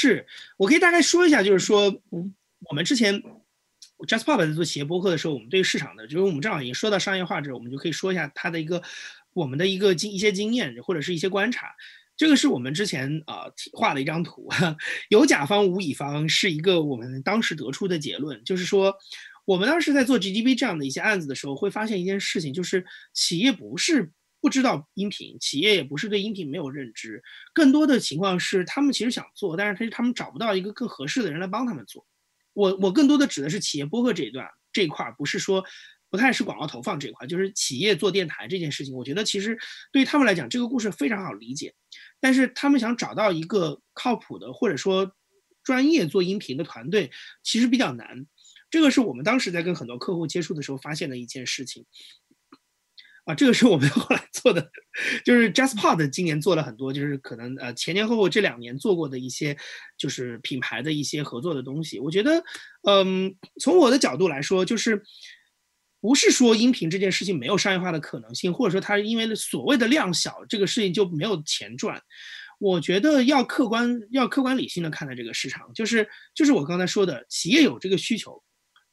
是我可以大概说一下，就是说，我们之前 JustPop 在做企业播客的时候，我们对市场的，就是我们正好已经说到商业化之后，我们就可以说一下它的一个我们的一个经一些经验或者是一些观察。这个是我们之前啊画的一张图，有甲方无乙方，是一个我们当时得出的结论，就是说，我们当时在做 GDP 这样的一些案子的时候，会发现一件事情，就是企业不是不知道音频，企业也不是对音频没有认知，更多的情况是他们其实想做，但是他他们找不到一个更合适的人来帮他们做。我我更多的指的是企业播客这一段这一块，不是说。不太是广告投放这一块，就是企业做电台这件事情。我觉得其实对于他们来讲，这个故事非常好理解，但是他们想找到一个靠谱的或者说专业做音频的团队，其实比较难。这个是我们当时在跟很多客户接触的时候发现的一件事情。啊，这个是我们后来做的，就是 JustPod 今年做了很多，就是可能呃前前后后这两年做过的一些，就是品牌的一些合作的东西。我觉得，嗯，从我的角度来说，就是。不是说音频这件事情没有商业化的可能性，或者说它因为所谓的量小，这个事情就没有钱赚。我觉得要客观、要客观理性的看待这个市场，就是就是我刚才说的，企业有这个需求，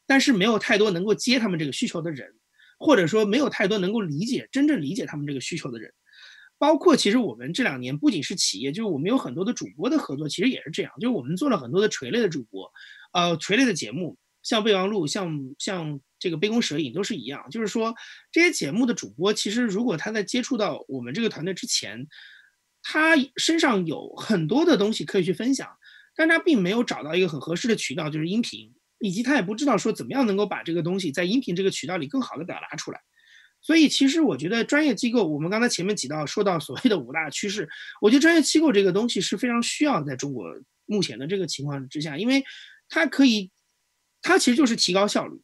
但是没有太多能够接他们这个需求的人，或者说没有太多能够理解、真正理解他们这个需求的人。包括其实我们这两年不仅是企业，就是我们有很多的主播的合作，其实也是这样，就是我们做了很多的垂类的主播，呃，垂类的节目。像备忘录，像像这个杯弓蛇影都是一样，就是说这些节目的主播，其实如果他在接触到我们这个团队之前，他身上有很多的东西可以去分享，但他并没有找到一个很合适的渠道，就是音频，以及他也不知道说怎么样能够把这个东西在音频这个渠道里更好的表达出来。所以其实我觉得专业机构，我们刚才前面提到说到所谓的五大趋势，我觉得专业机构这个东西是非常需要在中国目前的这个情况之下，因为它可以。它其实就是提高效率，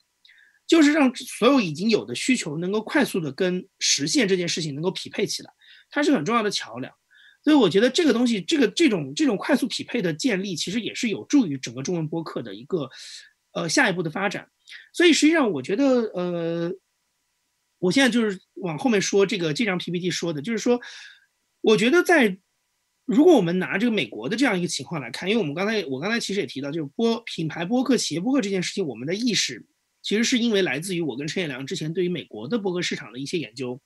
就是让所有已经有的需求能够快速的跟实现这件事情能够匹配起来，它是很重要的桥梁。所以我觉得这个东西，这个这种这种快速匹配的建立，其实也是有助于整个中文播客的一个呃下一步的发展。所以实际上，我觉得呃，我现在就是往后面说这个这张 PPT 说的，就是说，我觉得在。如果我们拿这个美国的这样一个情况来看，因为我们刚才我刚才其实也提到，就是播品牌播客、企业播客这件事情，我们的意识其实是因为来自于我跟陈彦良之前对于美国的播客市场的一些研究，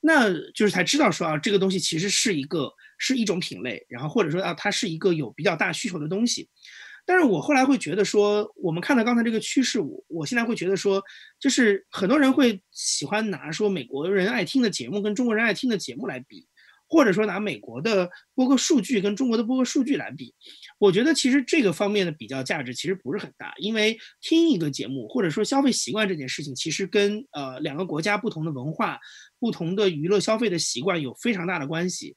那就是才知道说啊，这个东西其实是一个是一种品类，然后或者说啊，它是一个有比较大需求的东西。但是我后来会觉得说，我们看到刚才这个趋势，我我现在会觉得说，就是很多人会喜欢拿说美国人爱听的节目跟中国人爱听的节目来比。或者说拿美国的播客数据跟中国的播客数据来比，我觉得其实这个方面的比较价值其实不是很大，因为听一个节目或者说消费习惯这件事情，其实跟呃两个国家不同的文化、不同的娱乐消费的习惯有非常大的关系，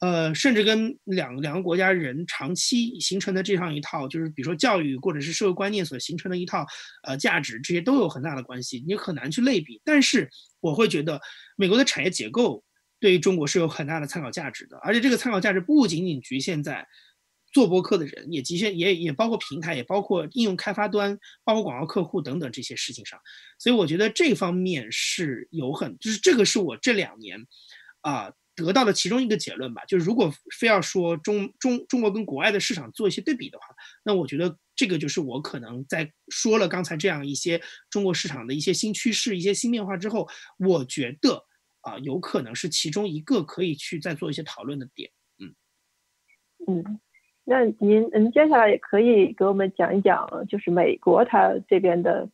呃，甚至跟两两个国家人长期形成的这样一套，就是比如说教育或者是社会观念所形成的一套呃价值，这些都有很大的关系，你很难去类比。但是我会觉得美国的产业结构。对于中国是有很大的参考价值的，而且这个参考价值不仅仅局限在做播客的人，也局限也也包括平台，也包括应用开发端，包括广告客户等等这些事情上。所以我觉得这方面是有很，就是这个是我这两年啊得到的其中一个结论吧。就是如果非要说中中中国跟国外的市场做一些对比的话，那我觉得这个就是我可能在说了刚才这样一些中国市场的一些新趋势、一些新变化之后，我觉得。啊，有可能是其中一个可以去再做一些讨论的点。嗯嗯，那您您接下来也可以给我们讲一讲，就是美国它这边的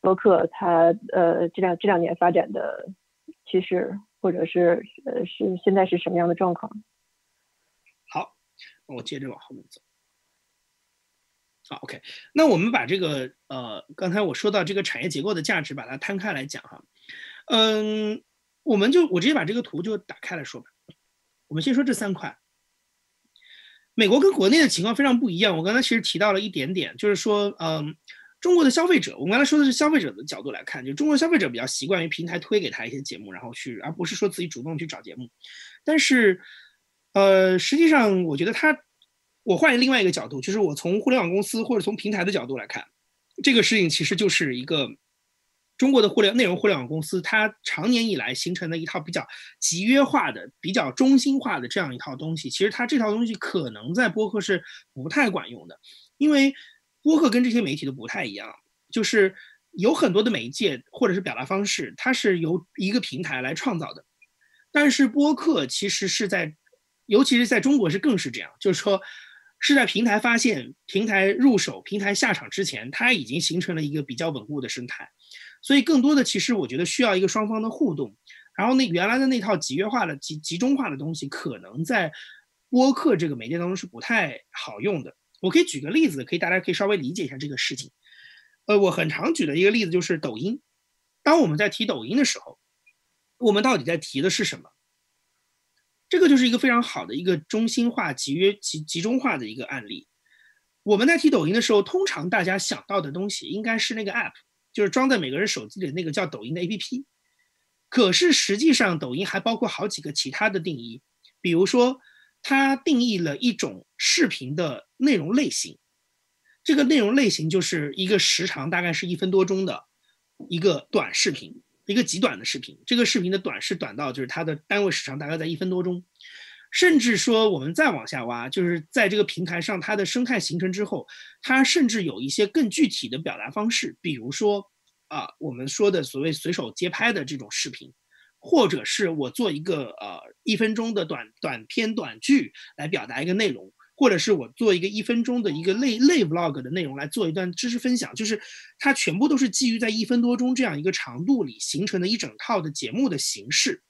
博客，它呃这两这两年发展的趋势，或者是呃是现在是什么样的状况？好，我接着往后面走。好，OK，那我们把这个呃刚才我说到这个产业结构的价值，把它摊开来讲哈，嗯。我们就我直接把这个图就打开来说吧。我们先说这三块。美国跟国内的情况非常不一样。我刚才其实提到了一点点，就是说，嗯，中国的消费者，我们刚才说的是消费者的角度来看，就中国消费者比较习惯于平台推给他一些节目，然后去，而不是说自己主动去找节目。但是，呃，实际上我觉得他，我换另外一个角度，就是我从互联网公司或者从平台的角度来看，这个事情其实就是一个。中国的互联内容互联网公司，它长年以来形成的一套比较集约化的、比较中心化的这样一套东西，其实它这套东西可能在播客是不太管用的，因为播客跟这些媒体都不太一样，就是有很多的媒介或者是表达方式，它是由一个平台来创造的，但是播客其实是在，尤其是在中国是更是这样，就是说是在平台发现、平台入手、平台下场之前，它已经形成了一个比较稳固的生态。所以，更多的其实我觉得需要一个双方的互动。然后，那原来的那套集约化的、集集中化的东西，可能在播客这个媒介当中是不太好用的。我可以举个例子，可以大家可以稍微理解一下这个事情。呃，我很常举的一个例子就是抖音。当我们在提抖音的时候，我们到底在提的是什么？这个就是一个非常好的一个中心化、集约、集集中化的一个案例。我们在提抖音的时候，通常大家想到的东西应该是那个 app。就是装在每个人手机里那个叫抖音的 APP，可是实际上抖音还包括好几个其他的定义，比如说它定义了一种视频的内容类型，这个内容类型就是一个时长大概是一分多钟的一个短视频，一个极短的视频，这个视频的短是短到就是它的单位时长大概在一分多钟。甚至说，我们再往下挖，就是在这个平台上，它的生态形成之后，它甚至有一些更具体的表达方式，比如说，啊，我们说的所谓随手街拍的这种视频，或者是我做一个呃一分钟的短短片短剧来表达一个内容，或者是我做一个一分钟的一个类类 vlog 的内容来做一段知识分享，就是它全部都是基于在一分多钟这样一个长度里形成的一整套的节目的形式。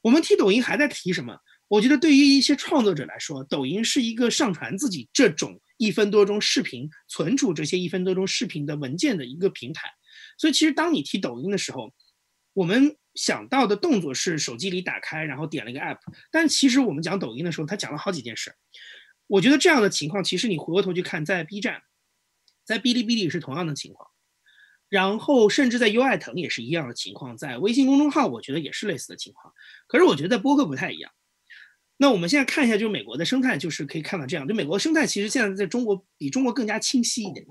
我们提抖音还在提什么？我觉得对于一些创作者来说，抖音是一个上传自己这种一分多钟视频、存储这些一分多钟视频的文件的一个平台。所以，其实当你提抖音的时候，我们想到的动作是手机里打开，然后点了一个 app。但其实我们讲抖音的时候，他讲了好几件事。我觉得这样的情况，其实你回过头去看，在 B 站、在哔哩哔哩是同样的情况，然后甚至在优爱腾也是一样的情况，在微信公众号，我觉得也是类似的情况。可是我觉得在播客不太一样。那我们现在看一下，就是美国的生态，就是可以看到这样。就美国生态其实现在在中国比中国更加清晰一点。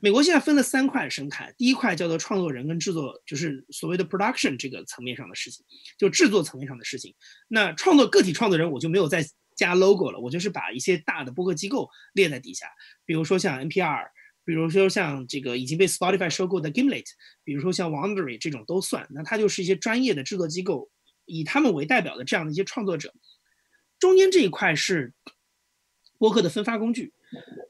美国现在分了三块生态，第一块叫做创作人跟制作，就是所谓的 production 这个层面上的事情，就制作层面上的事情。那创作个体创作人我就没有再加 logo 了，我就是把一些大的播客机构列在底下，比如说像 NPR，比如说像这个已经被 Spotify 收购的 Gimlet，比如说像 Wondery 这种都算。那它就是一些专业的制作机构，以他们为代表的这样的一些创作者。中间这一块是播客的分发工具，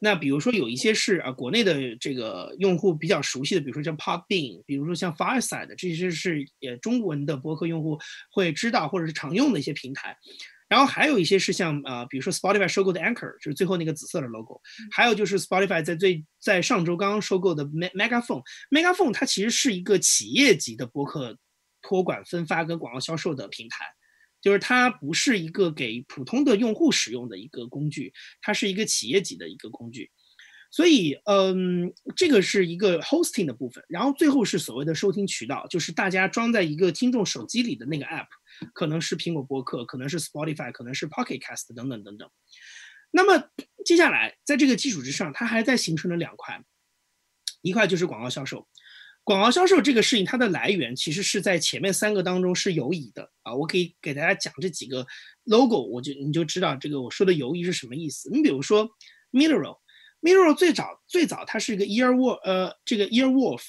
那比如说有一些是啊，国内的这个用户比较熟悉的，比如说像 Podbean，比如说像 Fireside，这些是也中文的播客用户会知道或者是常用的一些平台。然后还有一些是像呃，比如说 Spotify 收购的 Anchor，就是最后那个紫色的 logo，还有就是 Spotify 在最在上周刚刚收购的 Megaphone，Megaphone 它其实是一个企业级的播客托管、分发跟广告销售的平台。就是它不是一个给普通的用户使用的一个工具，它是一个企业级的一个工具，所以，嗯，这个是一个 hosting 的部分，然后最后是所谓的收听渠道，就是大家装在一个听众手机里的那个 app，可能是苹果播客，可能是 Spotify，可能是 Pocket Cast 等等等等。那么接下来在这个基础之上，它还在形成了两块，一块就是广告销售。广告销售这个事情，它的来源其实是在前面三个当中是游移的啊。我可以给大家讲这几个 logo，我就你就知道这个我说的游移是什么意思。你比如说 Mineral，Mineral 最早最早它是一个 Earwolf，呃，这个 Earwolf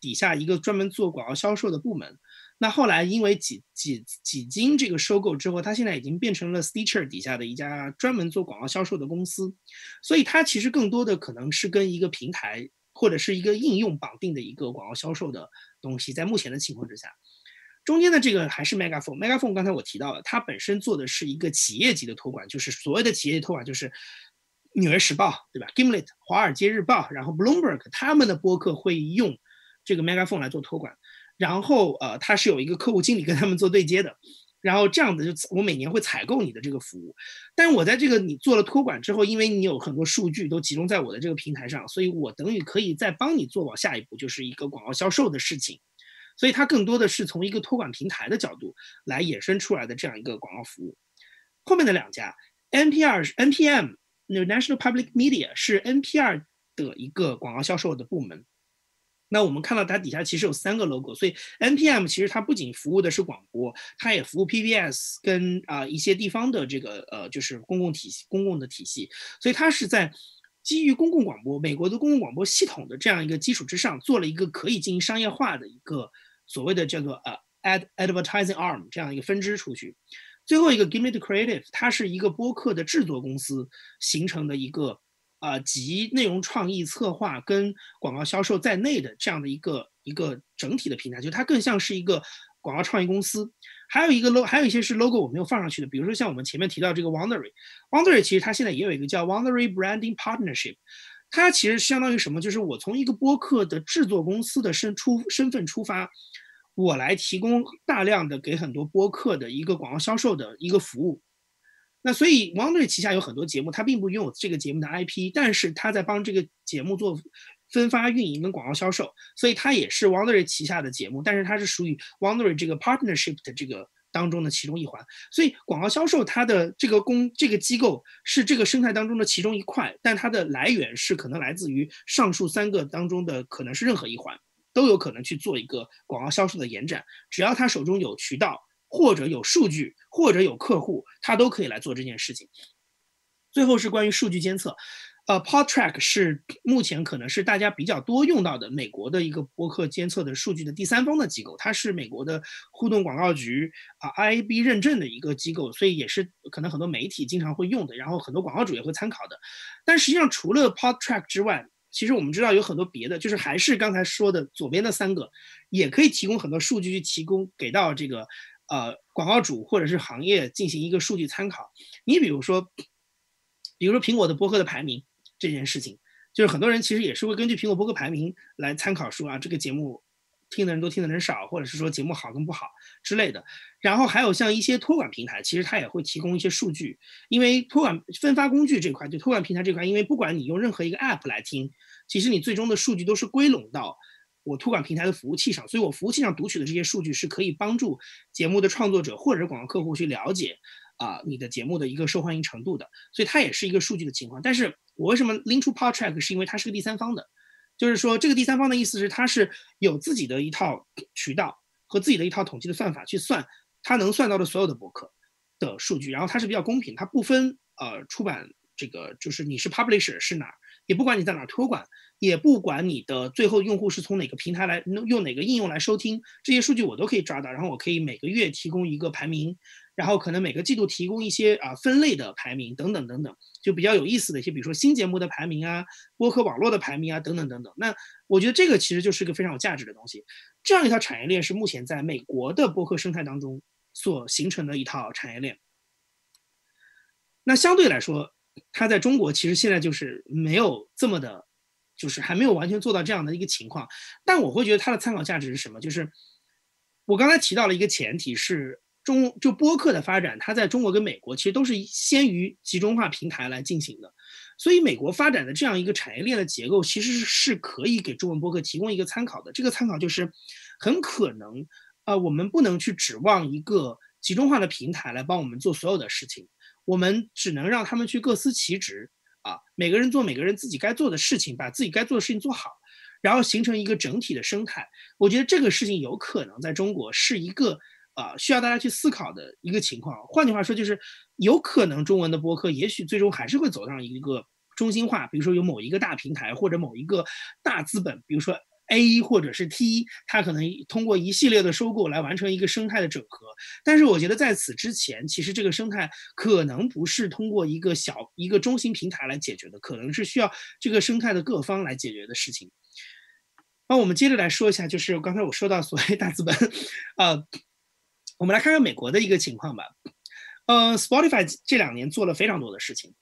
底下一个专门做广告销售的部门。那后来因为几几几经这个收购之后，它现在已经变成了 Stitcher 底下的一家专门做广告销售的公司。所以它其实更多的可能是跟一个平台。或者是一个应用绑定的一个广告销售的东西，在目前的情况之下，中间的这个还是 Megaphone。Megaphone 刚才我提到了，它本身做的是一个企业级的托管，就是所谓的企业托管，就是《纽约时报》对吧？Gimlet、华尔街日报，然后 Bloomberg，他们的播客会用这个 Megaphone 来做托管，然后呃，它是有一个客户经理跟他们做对接的。然后这样子就我每年会采购你的这个服务，但是我在这个你做了托管之后，因为你有很多数据都集中在我的这个平台上，所以我等于可以再帮你做往下一步，就是一个广告销售的事情。所以它更多的是从一个托管平台的角度来衍生出来的这样一个广告服务。后面的两家，NPR 是 NPM，那 National Public Media 是 NPR 的一个广告销售的部门。那我们看到它底下其实有三个 logo，所以 NPM 其实它不仅服务的是广播，它也服务 PBS 跟啊一些地方的这个呃就是公共体系、公共的体系，所以它是在基于公共广播、美国的公共广播系统的这样一个基础之上，做了一个可以进行商业化的一个所谓的叫做呃 ad advertising arm 这样一个分支出去。最后一个 Gimlet Creative，它是一个播客的制作公司形成的一个。啊，集内容创意策划跟广告销售在内的这样的一个一个整体的平台，就它更像是一个广告创意公司。还有一个 logo，还有一些是 logo 我没有放上去的，比如说像我们前面提到这个 Wondery，Wondery 其实它现在也有一个叫 Wondery Branding Partnership，它其实相当于什么？就是我从一个播客的制作公司的身出身份出发，我来提供大量的给很多播客的一个广告销售的一个服务。那所以王队旗下有很多节目，他并不拥有这个节目的 IP，但是他在帮这个节目做分发、运营跟广告销售，所以他也是 Wondery 旗下的节目，但是它是属于 Wondery 这个 partnership 的这个当中的其中一环。所以广告销售它的这个公这个机构是这个生态当中的其中一块，但它的来源是可能来自于上述三个当中的可能是任何一环，都有可能去做一个广告销售的延展，只要他手中有渠道。或者有数据，或者有客户，他都可以来做这件事情。最后是关于数据监测，呃，Podtrack 是目前可能是大家比较多用到的美国的一个播客监测的数据的第三方的机构，它是美国的互动广告局啊 IAB 认证的一个机构，所以也是可能很多媒体经常会用的，然后很多广告主也会参考的。但实际上，除了 Podtrack 之外，其实我们知道有很多别的，就是还是刚才说的左边的三个，也可以提供很多数据去提供给到这个。呃，广告主或者是行业进行一个数据参考。你比如说，比如说苹果的播客的排名这件事情，就是很多人其实也是会根据苹果播客排名来参考说啊，这个节目听的人多，听的人少，或者是说节目好跟不好之类的。然后还有像一些托管平台，其实它也会提供一些数据，因为托管分发工具这块，就托管平台这块，因为不管你用任何一个 App 来听，其实你最终的数据都是归拢到。我托管平台的服务器上，所以我服务器上读取的这些数据是可以帮助节目的创作者或者广告客户去了解啊你的节目的一个受欢迎程度的，所以它也是一个数据的情况。但是我为什么拎出 Podtrack，是因为它是个第三方的，就是说这个第三方的意思是它是有自己的一套渠道和自己的一套统计的算法去算它能算到的所有的博客的数据，然后它是比较公平，它不分呃出版这个就是你是 publisher 是哪儿。也不管你在哪托管，也不管你的最后用户是从哪个平台来用哪个应用来收听，这些数据我都可以抓到，然后我可以每个月提供一个排名，然后可能每个季度提供一些啊分类的排名等等等等，就比较有意思的一些，比如说新节目的排名啊，播客网络的排名啊等等等等。那我觉得这个其实就是个非常有价值的东西，这样一套产业链是目前在美国的播客生态当中所形成的一套产业链。那相对来说。它在中国其实现在就是没有这么的，就是还没有完全做到这样的一个情况。但我会觉得它的参考价值是什么？就是我刚才提到了一个前提是中就播客的发展，它在中国跟美国其实都是先于集中化平台来进行的。所以美国发展的这样一个产业链的结构，其实是可以给中文播客提供一个参考的。这个参考就是很可能，呃，我们不能去指望一个集中化的平台来帮我们做所有的事情。我们只能让他们去各司其职啊，每个人做每个人自己该做的事情，把自己该做的事情做好，然后形成一个整体的生态。我觉得这个事情有可能在中国是一个啊需要大家去思考的一个情况。换句话说，就是有可能中文的播客也许最终还是会走上一个中心化，比如说有某一个大平台或者某一个大资本，比如说。A 或者是 T，它可能通过一系列的收购来完成一个生态的整合。但是我觉得在此之前，其实这个生态可能不是通过一个小一个中心平台来解决的，可能是需要这个生态的各方来解决的事情。那我们接着来说一下，就是刚才我说到所谓大资本，呃，我们来看看美国的一个情况吧。呃，Spotify 这两年做了非常多的事情，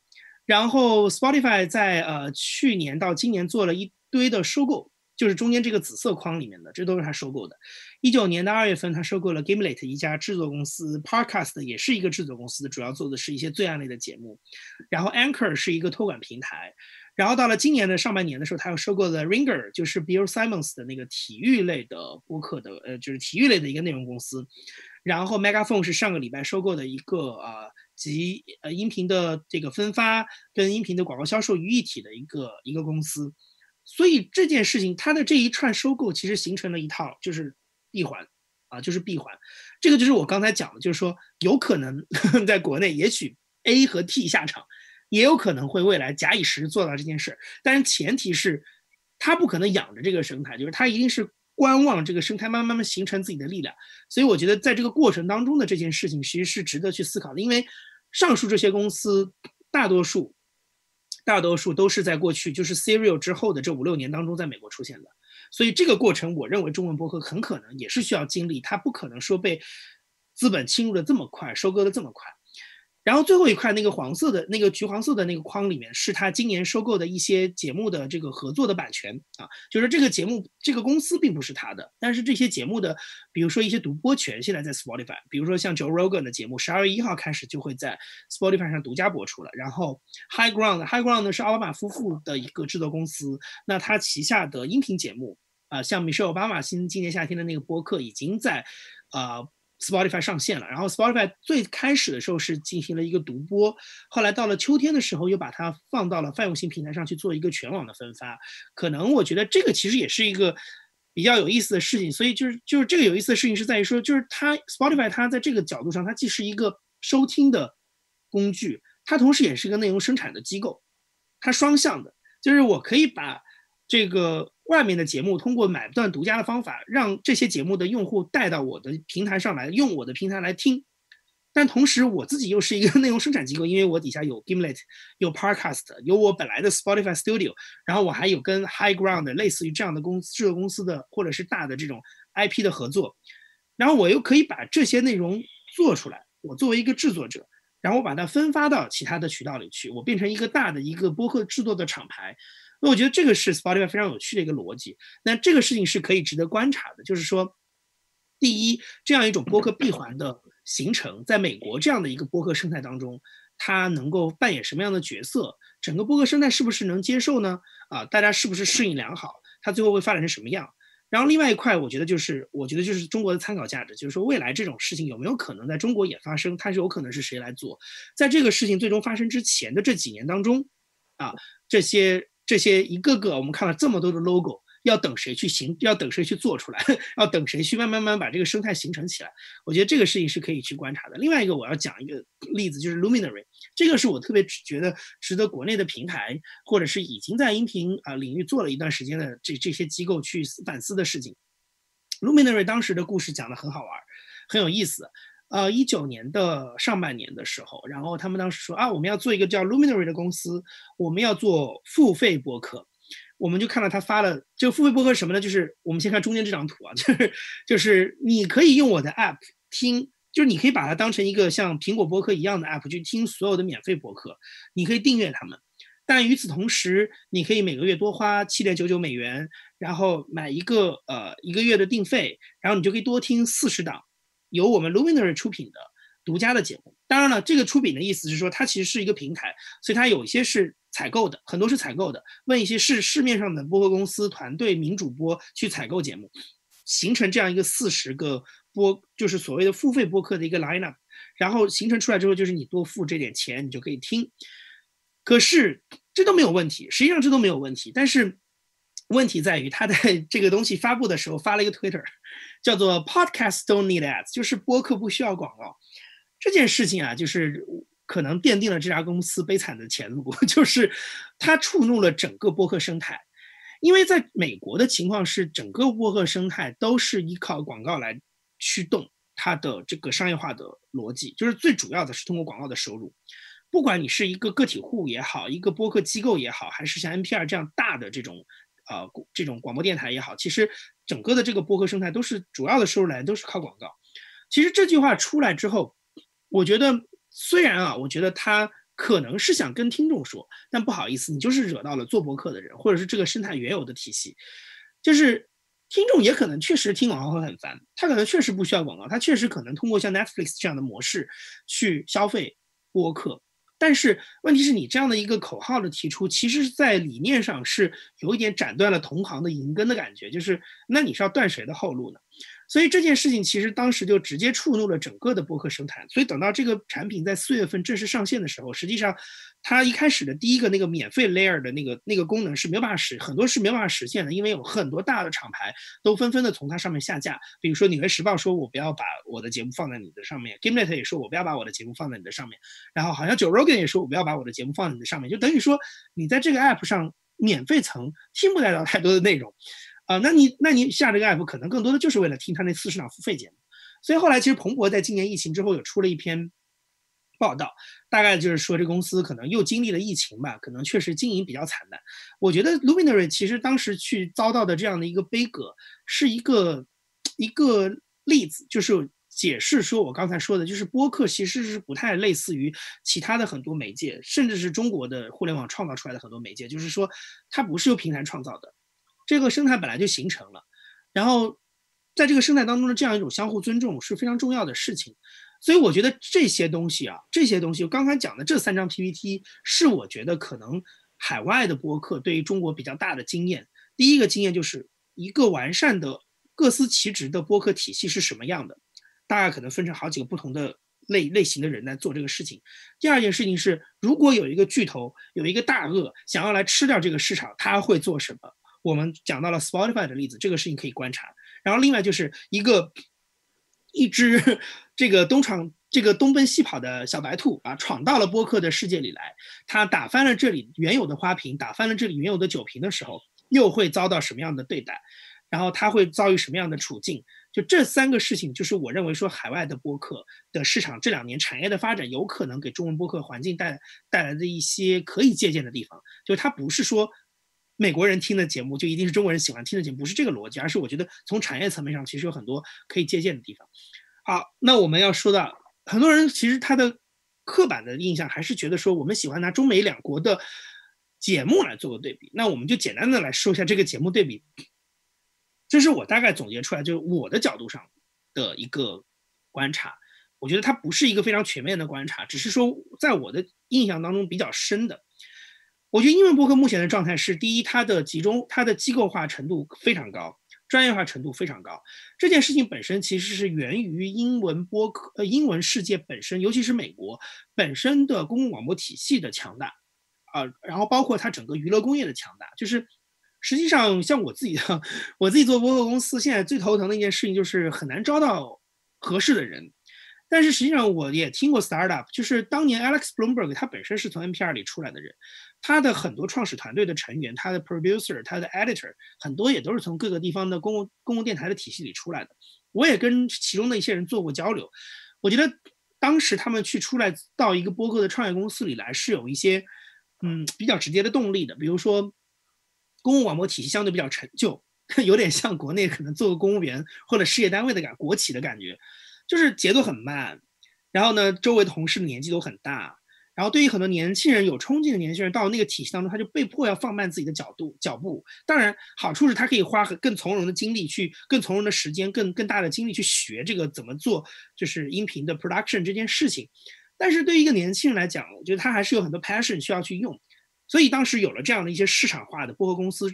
然后 Spotify 在呃去年到今年做了一堆的收购。就是中间这个紫色框里面的，这都是他收购的。一九年的二月份，他收购了 Gimlet 一家制作公司，Podcast 也是一个制作公司，主要做的是一些罪案类的节目。然后 Anchor 是一个托管平台。然后到了今年的上半年的时候，他又收购了 Ringer，就是 Bill Simmons 的那个体育类的播客的，呃，就是体育类的一个内容公司。然后 Megaphone 是上个礼拜收购的一个呃集呃音频的这个分发跟音频的广告销售于一体的一个一个公司。所以这件事情它的这一串收购其实形成了一套就是闭环啊，就是闭环。这个就是我刚才讲的，就是说有可能 在国内，也许 A 和 T 下场，也有可能会未来假以时日做到这件事。但是前提是，他不可能养着这个生态，就是他一定是观望这个生态慢慢慢慢形成自己的力量。所以我觉得在这个过程当中的这件事情，其实是值得去思考的，因为上述这些公司大多数。大多数都是在过去就是 Serial 之后的这五六年当中，在美国出现的，所以这个过程，我认为中文博客很可能也是需要经历，它不可能说被资本侵入的这么快，收割的这么快。然后最后一块那个黄色的那个橘黄色的那个框里面，是他今年收购的一些节目的这个合作的版权啊，就是这个节目这个公司并不是他的，但是这些节目的，比如说一些独播权现在在 Spotify，比如说像 Joe Rogan 的节目，十二月一号开始就会在 Spotify 上独家播出了。然后 High Ground High Ground 是奥巴马夫妇的一个制作公司，那他旗下的音频节目啊，像 Michelle 奥巴马新今年夏天的那个播客已经在啊。Spotify 上线了，然后 Spotify 最开始的时候是进行了一个独播，后来到了秋天的时候又把它放到了泛用型平台上去做一个全网的分发。可能我觉得这个其实也是一个比较有意思的事情，所以就是就是这个有意思的事情是在于说，就是它 Spotify 它在这个角度上，它既是一个收听的工具，它同时也是一个内容生产的机构，它双向的，就是我可以把这个。外面的节目通过买断独家的方法，让这些节目的用户带到我的平台上来，用我的平台来听。但同时，我自己又是一个 内容生产机构，因为我底下有 Gimlet，有 Podcast，有我本来的 Spotify Studio，然后我还有跟 High Ground 类似于这样的公司制作公司的或者是大的这种 IP 的合作，然后我又可以把这些内容做出来。我作为一个制作者，然后我把它分发到其他的渠道里去，我变成一个大的一个播客制作的厂牌。那我觉得这个是 Spotify 非常有趣的一个逻辑。那这个事情是可以值得观察的，就是说，第一，这样一种播客闭环的形成，在美国这样的一个播客生态当中，它能够扮演什么样的角色？整个播客生态是不是能接受呢？啊，大家是不是适应良好？它最后会发展成什么样？然后另外一块，我觉得就是，我觉得就是中国的参考价值，就是说未来这种事情有没有可能在中国也发生？它是有可能是谁来做？在这个事情最终发生之前的这几年当中，啊，这些。这些一个个，我们看了这么多的 logo，要等谁去形，要等谁去做出来，要等谁去慢慢慢把这个生态形成起来。我觉得这个事情是可以去观察的。另外一个我要讲一个例子，就是 Luminary，这个是我特别觉得值得国内的平台或者是已经在音频啊领域做了一段时间的这这些机构去反思的事情。Luminary 当时的故事讲的很好玩，很有意思。呃，一九年的上半年的时候，然后他们当时说啊，我们要做一个叫 Luminary 的公司，我们要做付费播客。我们就看到他发了这个付费播客什么呢？就是我们先看中间这张图啊，就是就是你可以用我的 App 听，就是你可以把它当成一个像苹果播客一样的 App 去听所有的免费播客，你可以订阅他们。但与此同时，你可以每个月多花七点九九美元，然后买一个呃一个月的订费，然后你就可以多听四十档。由我们 Luminary 出品的独家的节目，当然了，这个出品的意思是说，它其实是一个平台，所以它有一些是采购的，很多是采购的，问一些市市面上的播客公司团队名主播去采购节目，形成这样一个四十个播，就是所谓的付费播客的一个 lineup，然后形成出来之后，就是你多付这点钱，你就可以听。可是这都没有问题，实际上这都没有问题，但是。问题在于，他在 这个东西发布的时候发了一个 Twitter，叫做 “Podcast don't need ads”，就是播客不需要广告。这件事情啊，就是可能奠定了这家公司悲惨的前路，就是它触怒了整个播客生态。因为在美国的情况是，整个播客生态都是依靠广告来驱动它的这个商业化的逻辑，就是最主要的是通过广告的收入。不管你是一个个体户也好，一个播客机构也好，还是像 NPR 这样大的这种。啊，这种广播电台也好，其实整个的这个播客生态都是主要的收入来源都是靠广告。其实这句话出来之后，我觉得虽然啊，我觉得他可能是想跟听众说，但不好意思，你就是惹到了做播客的人，或者是这个生态原有的体系，就是听众也可能确实听广告会很烦，他可能确实不需要广告，他确实可能通过像 Netflix 这样的模式去消费播客。但是问题是你这样的一个口号的提出，其实是在理念上是有一点斩断了同行的银根的感觉，就是那你是要断谁的后路呢？所以这件事情其实当时就直接触怒了整个的播客生态。所以等到这个产品在四月份正式上线的时候，实际上它一开始的第一个那个免费 layer 的那个那个功能是没有办法实，很多是没有办法实现的，因为有很多大的厂牌都纷纷的从它上面下架。比如说《纽约时报》说我不要把我的节目放在你的上面，Gimlet 也说我不要把我的节目放在你的上面，然后好像九 Rogan 也说我不要把我的节目放在你的上面，就等于说你在这个 app 上免费层听不到太多的内容。啊，那你那你下这个 app 可能更多的就是为了听他那四十档付费节目，所以后来其实彭博在今年疫情之后有出了一篇报道，大概就是说这公司可能又经历了疫情吧，可能确实经营比较惨淡。我觉得 Luminary 其实当时去遭到的这样的一个悲歌，是一个一个例子，就是解释说我刚才说的，就是播客其实是不太类似于其他的很多媒介，甚至是中国的互联网创造出来的很多媒介，就是说它不是由平台创造的。这个生态本来就形成了，然后在这个生态当中的这样一种相互尊重是非常重要的事情，所以我觉得这些东西啊，这些东西我刚才讲的这三张 PPT 是我觉得可能海外的播客对于中国比较大的经验。第一个经验就是一个完善的各司其职的播客体系是什么样的，大概可能分成好几个不同的类类型的人来做这个事情。第二件事情是，如果有一个巨头有一个大鳄想要来吃掉这个市场，他会做什么？我们讲到了 Spotify 的例子，这个事情可以观察。然后另外就是一个一只这个东闯这个东奔西跑的小白兔啊，闯到了播客的世界里来，它打翻了这里原有的花瓶，打翻了这里原有的酒瓶的时候，又会遭到什么样的对待？然后它会遭遇什么样的处境？就这三个事情，就是我认为说海外的播客的市场这两年产业的发展，有可能给中文播客环境带带来的一些可以借鉴的地方。就它不是说。美国人听的节目就一定是中国人喜欢听的节目，不是这个逻辑，而是我觉得从产业层面上其实有很多可以借鉴的地方。好，那我们要说到很多人其实他的刻板的印象还是觉得说我们喜欢拿中美两国的节目来做个对比。那我们就简单的来说一下这个节目对比，这是我大概总结出来，就是我的角度上的一个观察。我觉得它不是一个非常全面的观察，只是说在我的印象当中比较深的。我觉得英文播客目前的状态是：第一，它的集中、它的机构化程度非常高，专业化程度非常高。这件事情本身其实是源于英文播客、呃英文世界本身，尤其是美国本身的公共广播体系的强大，啊，然后包括它整个娱乐工业的强大。就是实际上，像我自己的，我自己做播客公司，现在最头疼的一件事情就是很难招到合适的人。但是实际上，我也听过 startup，就是当年 Alex Bloomberg 他本身是从 NPR 里出来的人，他的很多创始团队的成员，他的 producer，他的 editor，很多也都是从各个地方的公共公共电台的体系里出来的。我也跟其中的一些人做过交流，我觉得当时他们去出来到一个播客的创业公司里来，是有一些嗯比较直接的动力的。比如说，公共广播体系相对比较陈旧，有点像国内可能做个公务员或者事业单位的感，国企的感觉。就是节奏很慢，然后呢，周围同事的年纪都很大，然后对于很多年轻人有冲劲的年轻人，到那个体系当中，他就被迫要放慢自己的角度脚步。当然，好处是他可以花更从容的精力去，更从容的时间，更更大的精力去学这个怎么做，就是音频的 production 这件事情。但是对于一个年轻人来讲，我觉得他还是有很多 passion 需要去用。所以当时有了这样的一些市场化的播客公司。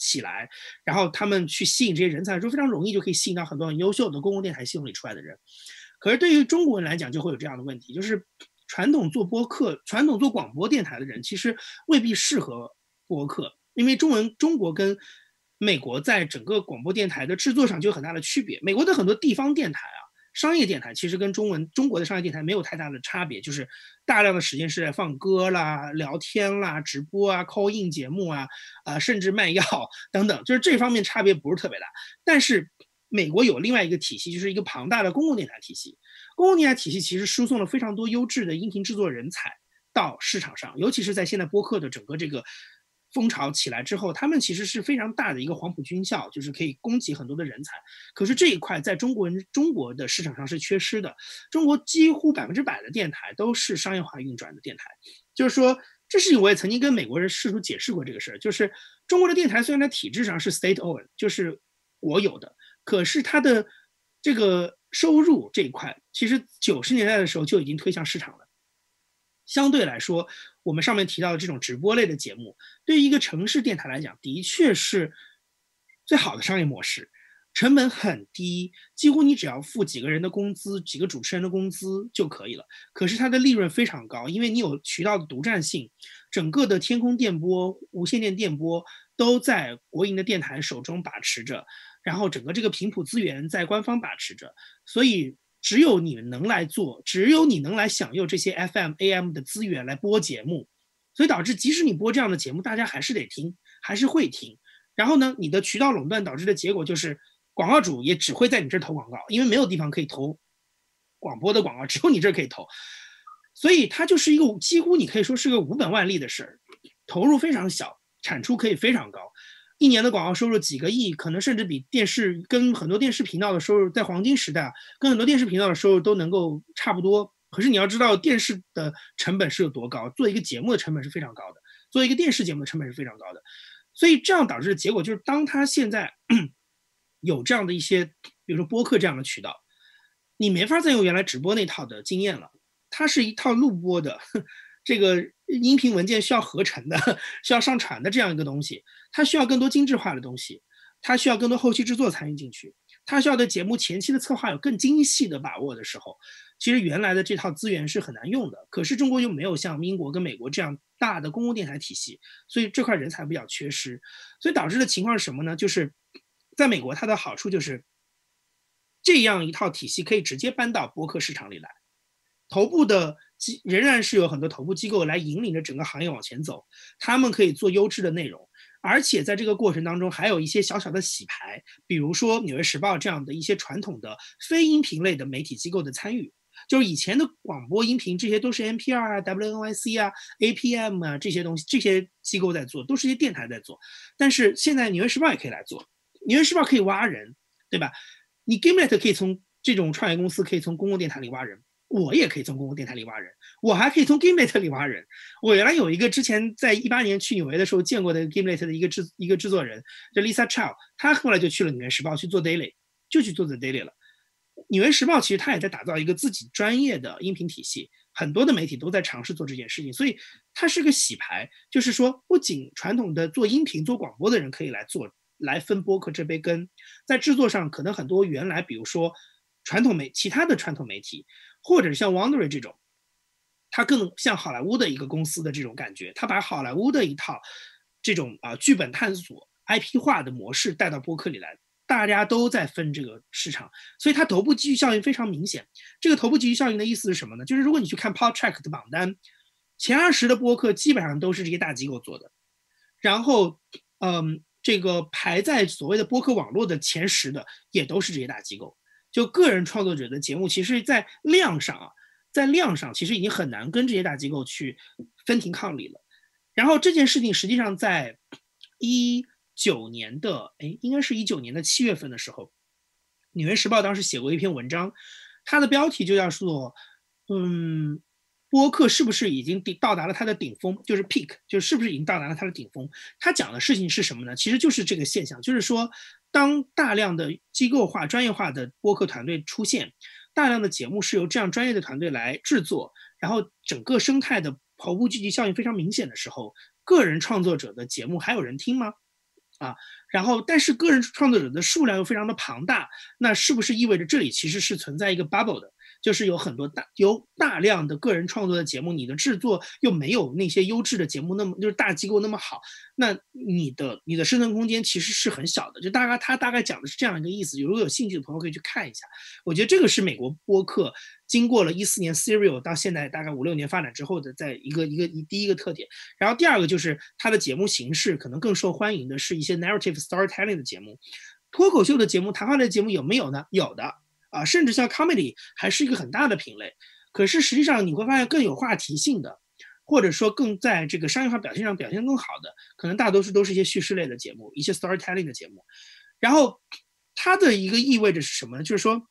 起来，然后他们去吸引这些人才的时候，非常容易就可以吸引到很多很优秀的公共电台系统里出来的人。可是对于中国人来讲，就会有这样的问题，就是传统做播客、传统做广播电台的人，其实未必适合播客，因为中文中国跟美国在整个广播电台的制作上就有很大的区别。美国的很多地方电台啊。商业电台其实跟中文中国的商业电台没有太大的差别，就是大量的时间是在放歌啦、聊天啦、直播啊、call in 节目啊，啊，甚至卖药 等等，就是这方面差别不是特别大。但是美国有另外一个体系，就是一个庞大的公共电台体系。公共电台体系其实输送了非常多优质的音频制作人才到市场上，尤其是在现在播客的整个这个。风潮起来之后，他们其实是非常大的一个黄埔军校，就是可以供给很多的人才。可是这一块在中国人中国的市场上是缺失的。中国几乎百分之百的电台都是商业化运转的电台，就是说这事情我也曾经跟美国人试图解释过这个事儿，就是中国的电台虽然在体制上是 state owned，就是国有的，可是它的这个收入这一块，其实九十年代的时候就已经推向市场了。相对来说，我们上面提到的这种直播类的节目，对于一个城市电台来讲，的确是最好的商业模式。成本很低，几乎你只要付几个人的工资、几个主持人的工资就可以了。可是它的利润非常高，因为你有渠道的独占性，整个的天空电波、无线电电波都在国营的电台手中把持着，然后整个这个频谱资源在官方把持着，所以只有你能来做，只有你能来享用这些 FM、AM 的资源来播节目，所以导致即使你播这样的节目，大家还是得听，还是会听。然后呢，你的渠道垄断导致的结果就是，广告主也只会在你这投广告，因为没有地方可以投广播的广告，只有你这可以投，所以它就是一个几乎你可以说是个无本万利的事儿，投入非常小，产出可以非常高，一年的广告收入几个亿，可能甚至比电视跟很多电视频道的收入在黄金时代跟很多电视频道的收入都能够差不多。可是你要知道电视的成本是有多高，做一个节目的成本是非常高的，做一个电视节目的成本是非常高的。所以这样导致的结果就是，当他现在 有这样的一些，比如说播客这样的渠道，你没法再用原来直播那套的经验了。它是一套录播的，这个音频文件需要合成的，需要上传的这样一个东西，它需要更多精致化的东西，它需要更多后期制作参与进去，它需要对节目前期的策划有更精细的把握的时候。其实原来的这套资源是很难用的，可是中国又没有像英国跟美国这样大的公共电台体系，所以这块人才比较缺失，所以导致的情况是什么呢？就是在美国，它的好处就是这样一套体系可以直接搬到播客市场里来，头部的仍然是有很多头部机构来引领着整个行业往前走，他们可以做优质的内容，而且在这个过程当中还有一些小小的洗牌，比如说《纽约时报》这样的一些传统的非音频类的媒体机构的参与。就是以前的广播音频，这些都是 NPR 啊、WNYC 啊、APM 啊这些东西，这些机构在做，都是一些电台在做。但是现在《纽约时报》也可以来做，《纽约时报》可以挖人，对吧？你 Gimlet 可以从这种创业公司，可以从公共电台里挖人，我也可以从公共电台里挖人，我还可以从 Gimlet 里挖人。我原来有一个之前在一八年去纽约的时候见过的 Gimlet 的一个制一个制作人，叫 Lisa Chow，他后来就去了《纽约时报》去做 Daily，就去做 The Daily 了。纽约时报其实它也在打造一个自己专业的音频体系，很多的媒体都在尝试做这件事情，所以它是个洗牌，就是说不仅传统的做音频、做广播的人可以来做，来分播客这杯羹，在制作上可能很多原来比如说传统媒其他的传统媒体，或者像 Wondery 这种，它更像好莱坞的一个公司的这种感觉，它把好莱坞的一套这种啊剧本探索 IP 化的模式带到播客里来。大家都在分这个市场，所以它头部基于效应非常明显。这个头部基于效应的意思是什么呢？就是如果你去看 Podtrack 的榜单，前二十的播客基本上都是这些大机构做的，然后，嗯，这个排在所谓的播客网络的前十的也都是这些大机构。就个人创作者的节目，其实在量上啊，在量上其实已经很难跟这些大机构去分庭抗礼了。然后这件事情实际上在一。九年的哎，应该是一九年的七月份的时候，《纽约时报》当时写过一篇文章，它的标题就叫做“嗯，播客是不是已经顶到达了它的顶峰？就是 peak，就是不是已经到达了它的顶峰？”他讲的事情是什么呢？其实就是这个现象，就是说，当大量的机构化、专业化的播客团队出现，大量的节目是由这样专业的团队来制作，然后整个生态的头部聚集效应非常明显的时候，个人创作者的节目还有人听吗？啊，然后但是个人创作者的数量又非常的庞大，那是不是意味着这里其实是存在一个 bubble 的？就是有很多大有大量的个人创作的节目，你的制作又没有那些优质的节目那么就是大机构那么好，那你的你的生存空间其实是很小的。就大概他大概讲的是这样一个意思，如果有兴趣的朋友可以去看一下。我觉得这个是美国播客经过了一四年 Serial 到现在大概五六年发展之后的在一个一个一第一个特点。然后第二个就是它的节目形式可能更受欢迎的是一些 narrative storytelling 的节目，脱口秀的节目、谈话类节目有没有呢？有的。啊，甚至像 comedy 还是一个很大的品类，可是实际上你会发现更有话题性的，或者说更在这个商业化表现上表现更好的，可能大多数都是一些叙事类的节目，一些 storytelling 的节目。然后它的一个意味着是什么呢？就是说，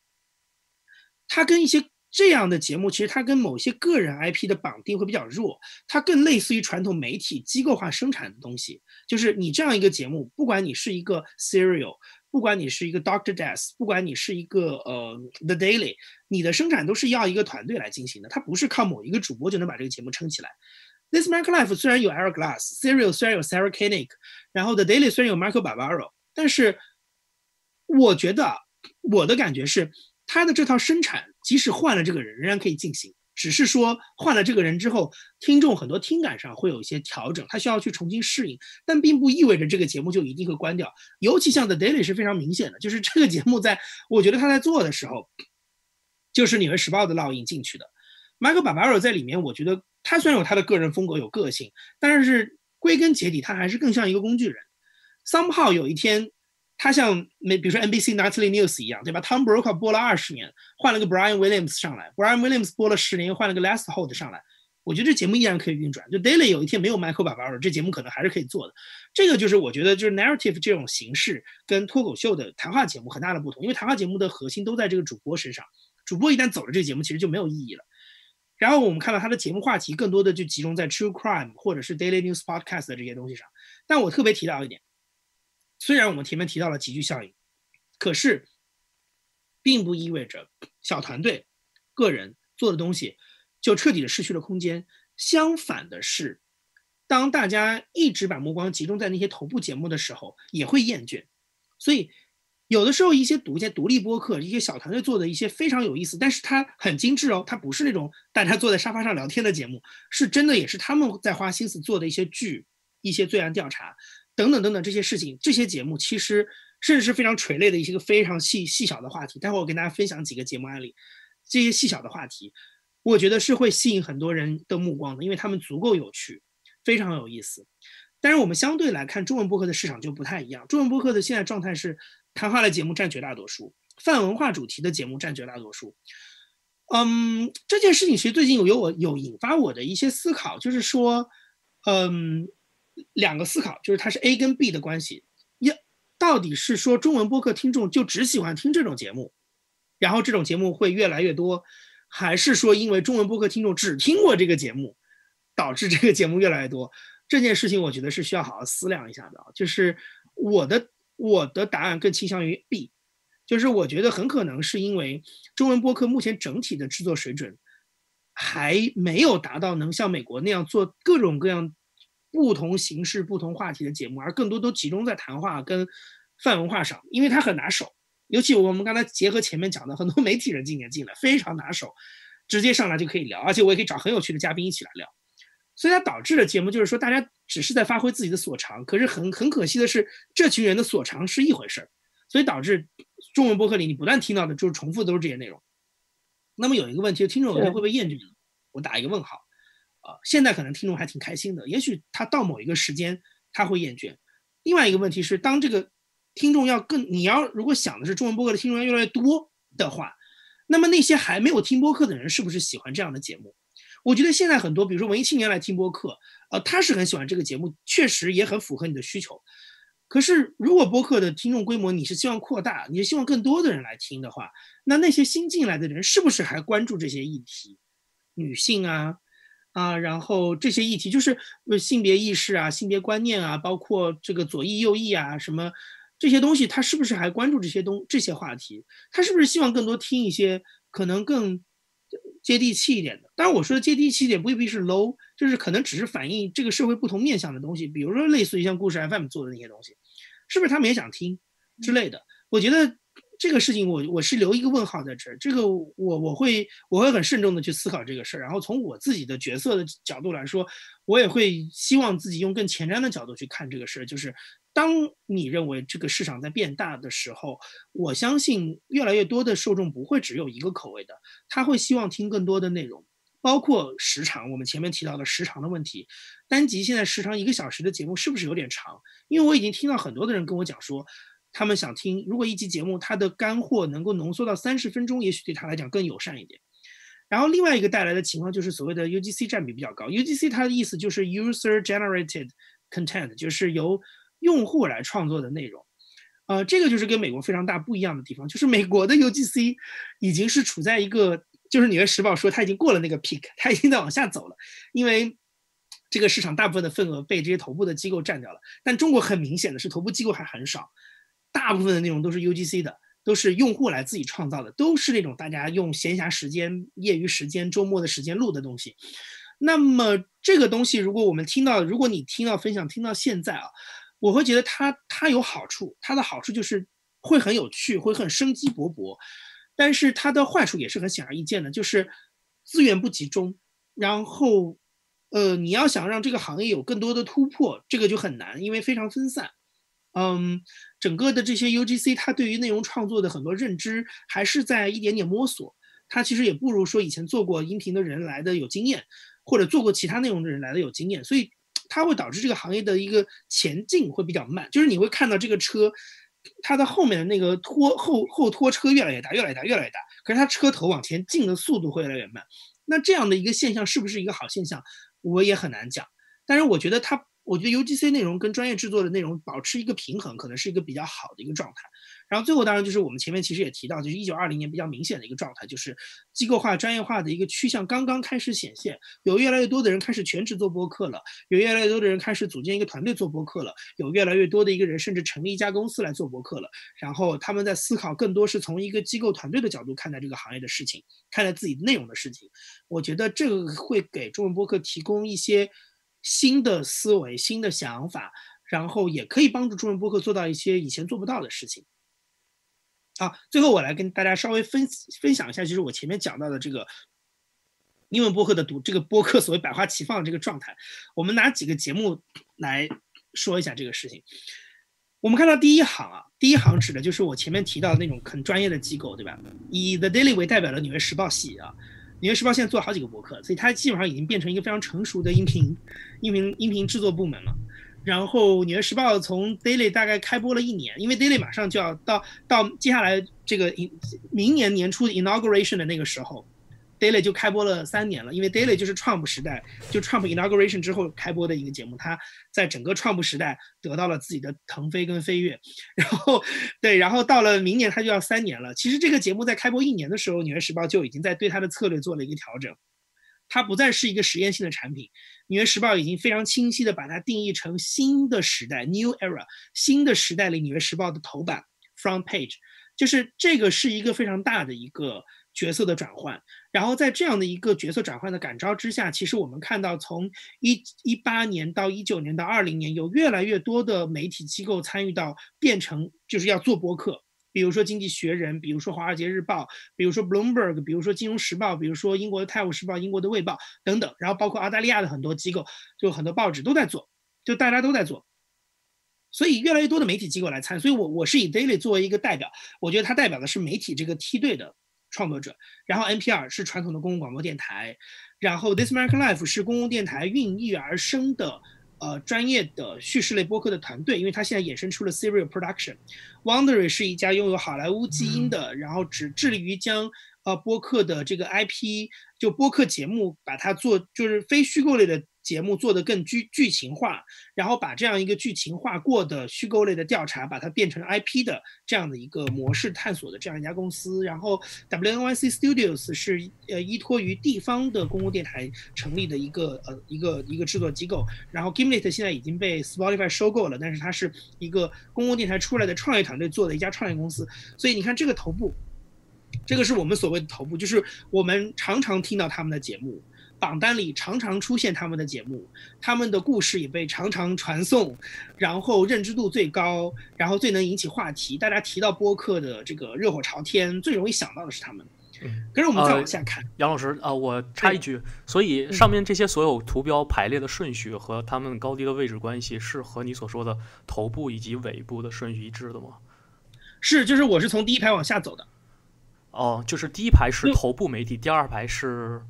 它跟一些这样的节目，其实它跟某些个人 IP 的绑定会比较弱，它更类似于传统媒体机构化生产的东西。就是你这样一个节目，不管你是一个 serial。不管你是一个 Doctor Death，不管你是一个呃 The Daily，你的生产都是要一个团队来进行的，它不是靠某一个主播就能把这个节目撑起来。This Mark Life 虽然有 Eric Glass，Serial 虽然有 Sarah Koenig，然后 The Daily 虽然有 Michael Barbaro，但是我觉得我的感觉是，他的这套生产即使换了这个人，仍然可以进行。只是说换了这个人之后，听众很多听感上会有一些调整，他需要去重新适应，但并不意味着这个节目就一定会关掉。尤其像 The Daily 是非常明显的，就是这个节目在我觉得他在做的时候，就是《纽约时报》的烙印进去的。Michael Barbaro 在里面，我觉得他虽然有他的个人风格，有个性，但是归根结底，他还是更像一个工具人。Somehow 有一天。他像那比如说 NBC Nightly News 一样，对吧？Tom Brokaw 播了二十年，换了个 Brian Williams 上来，Brian Williams 播了十年，又换了个 Les Holt 上来，我觉得这节目依然可以运转。就 Daily 有一天没有 Michael Barbaro，这节目可能还是可以做的。这个就是我觉得就是 Narrative 这种形式跟脱口秀的谈话节目很大的不同，因为谈话节目的核心都在这个主播身上，主播一旦走了，这个节目其实就没有意义了。然后我们看到他的节目话题更多的就集中在 True Crime 或者是 Daily News Podcast 的这些东西上。但我特别提到一点。虽然我们前面提到了集聚效应，可是，并不意味着小团队、个人做的东西就彻底的失去了空间。相反的是，当大家一直把目光集中在那些头部节目的时候，也会厌倦。所以，有的时候一些独家独立播客、一些小团队做的一些非常有意思，但是它很精致哦，它不是那种大家坐在沙发上聊天的节目，是真的也是他们在花心思做的一些剧、一些罪案调查。等等等等这些事情，这些节目其实甚至是非常垂类的一些个非常细细小的话题。待会儿我跟大家分享几个节目案例，这些细小的话题，我觉得是会吸引很多人的目光的，因为他们足够有趣，非常有意思。但是我们相对来看，中文播客的市场就不太一样。中文播客的现在状态是谈话类节目占绝大多数，泛文化主题的节目占绝大多数。嗯，这件事情其实最近有有我有引发我的一些思考，就是说，嗯。两个思考，就是它是 A 跟 B 的关系，一到底是说中文播客听众就只喜欢听这种节目，然后这种节目会越来越多，还是说因为中文播客听众只听过这个节目，导致这个节目越来越多？这件事情我觉得是需要好好思量一下的。就是我的我的答案更倾向于 B，就是我觉得很可能是因为中文播客目前整体的制作水准还没有达到能像美国那样做各种各样。不同形式、不同话题的节目，而更多都集中在谈话跟泛文化上，因为它很拿手。尤其我们刚才结合前面讲的，很多 媒体人今年进来非常拿手，直接上来就可以聊，而且我也可以找很有趣的嘉宾一起来聊。所以它导致的节目就是说，大家只是在发挥自己的所长，可是很很可惜的是，这群人的所长是一回事儿，所以导致中文播客里你不断听到的就是重复都是这些内容。那么有一个问题，听众有些会不会厌倦呢？我打一个问号。现在可能听众还挺开心的，也许他到某一个时间他会厌倦。另外一个问题是，当这个听众要更，你要如果想的是中文播客的听众要越来越多的话，那么那些还没有听播客的人是不是喜欢这样的节目？我觉得现在很多，比如说文艺青年来听播客，呃，他是很喜欢这个节目，确实也很符合你的需求。可是如果播客的听众规模你是希望扩大，你是希望更多的人来听的话，那那些新进来的人是不是还关注这些议题？女性啊？啊，然后这些议题就是性别意识啊、性别观念啊，包括这个左翼右翼啊，什么这些东西，他是不是还关注这些东这些话题？他是不是希望更多听一些可能更接地气一点的？当然，我说的接地气一点未必是 low，就是可能只是反映这个社会不同面向的东西，比如说类似于像故事 FM 做的那些东西，是不是他们也想听之类的？我觉得。这个事情我我是留一个问号在这儿，这个我我会我会很慎重的去思考这个事儿，然后从我自己的角色的角度来说，我也会希望自己用更前瞻的角度去看这个事儿，就是当你认为这个市场在变大的时候，我相信越来越多的受众不会只有一个口味的，他会希望听更多的内容，包括时长，我们前面提到的时长的问题，单集现在时长一个小时的节目是不是有点长？因为我已经听到很多的人跟我讲说。他们想听，如果一集节目它的干货能够浓缩到三十分钟，也许对他来讲更友善一点。然后另外一个带来的情况就是所谓的 UGC 占比比较高。UGC 它的意思就是 User Generated Content，就是由用户来创作的内容。呃，这个就是跟美国非常大不一样的地方，就是美国的 UGC 已经是处在一个，就是《纽约时报》说它已经过了那个 peak，它已经在往下走了，因为这个市场大部分的份额被这些头部的机构占掉了。但中国很明显的是，头部机构还很少。大部分的内容都是 UGC 的，都是用户来自己创造的，都是那种大家用闲暇时间、业余时间、周末的时间录的东西。那么这个东西，如果我们听到，如果你听到分享听到现在啊，我会觉得它它有好处，它的好处就是会很有趣，会很生机勃勃。但是它的坏处也是很显而易见的，就是资源不集中，然后，呃，你要想让这个行业有更多的突破，这个就很难，因为非常分散。嗯，整个的这些 UGC，它对于内容创作的很多认知还是在一点点摸索。它其实也不如说以前做过音频的人来的有经验，或者做过其他内容的人来的有经验，所以它会导致这个行业的一个前进会比较慢。就是你会看到这个车，它的后面的那个拖后后拖车越来越大，越来越大，越来越大，可是它车头往前进的速度会越来越慢。那这样的一个现象是不是一个好现象，我也很难讲。但是我觉得它。我觉得 UGC 内容跟专业制作的内容保持一个平衡，可能是一个比较好的一个状态。然后最后当然就是我们前面其实也提到，就是一九二零年比较明显的一个状态，就是机构化、专业化的一个趋向刚刚开始显现。有越来越多的人开始全职做播客了，有越来越多的人开始组建一个团队做播客了，有越来越多的一个人甚至成立一家公司来做播客了。然后他们在思考更多是从一个机构团队的角度看待这个行业的事情，看待自己内容的事情。我觉得这个会给中文播客提供一些。新的思维、新的想法，然后也可以帮助中文播客做到一些以前做不到的事情。好，最后我来跟大家稍微分分享一下，就是我前面讲到的这个英文播客的读这个播客所谓百花齐放的这个状态。我们拿几个节目来说一下这个事情。我们看到第一行啊，第一行指的就是我前面提到的那种很专业的机构，对吧？以 The Daily 为代表的《纽约时报》系啊。纽约时报现在做好几个博客，所以它基本上已经变成一个非常成熟的音频、音频、音频制作部门了。然后纽约时报从 Daily 大概开播了一年，因为 Daily 马上就要到到接下来这个明年年初 inauguration 的那个时候。Daily 就开播了三年了，因为 Daily 就是 Trump 时代，就 Trump inauguration 之后开播的一个节目，它在整个 Trump 时代得到了自己的腾飞跟飞跃，然后对，然后到了明年它就要三年了。其实这个节目在开播一年的时候，纽约时报就已经在对它的策略做了一个调整，它不再是一个实验性的产品。纽约时报已经非常清晰的把它定义成新的时代 （New Era），新的时代里纽约时报的头版 （Front Page），就是这个是一个非常大的一个。角色的转换，然后在这样的一个角色转换的感召之下，其实我们看到，从一一八年到一九年到二零年，有越来越多的媒体机构参与到变成就是要做播客，比如说《经济学人》，比如说《华尔街日报》，比如说 Bloomberg，比如说《金融时报》，比如说英国的《泰晤士报》、英国的《卫报》等等，然后包括澳大利亚的很多机构，就很多报纸都在做，就大家都在做，所以越来越多的媒体机构来参，所以我我是以 Daily 作为一个代表，我觉得它代表的是媒体这个梯队的。创作者，然后 NPR 是传统的公共广播电台，然后 This American Life 是公共电台孕育而生的，呃，专业的叙事类播客的团队，因为它现在衍生出了 Serial Production。Wondery 是一家拥有好莱坞基因的，然后只致力于将呃播客的这个 IP，就播客节目把它做就是非虚构类的。节目做得更剧剧情化，然后把这样一个剧情化过的虚构类的调查，把它变成 IP 的这样的一个模式探索的这样一家公司。然后 WNYC Studios 是呃依托于地方的公共电台成立的一个呃一个一个制作机构。然后 Gimlet 现在已经被 Spotify 收购了，但是它是一个公共电台出来的创业团队做的一家创业公司。所以你看这个头部，这个是我们所谓的头部，就是我们常常听到他们的节目。榜单里常常出现他们的节目，他们的故事也被常常传颂，然后认知度最高，然后最能引起话题。大家提到播客的这个热火朝天，最容易想到的是他们。可是我们再往下看，杨老师啊，我插一句，所以上面这些所有图标排列的顺序和他们高低的位置关系，是和你所说的头部以及尾部的顺序一致的吗？是，就是我是从第一排往下走的。哦，就是第一排是头部媒体，第二排是。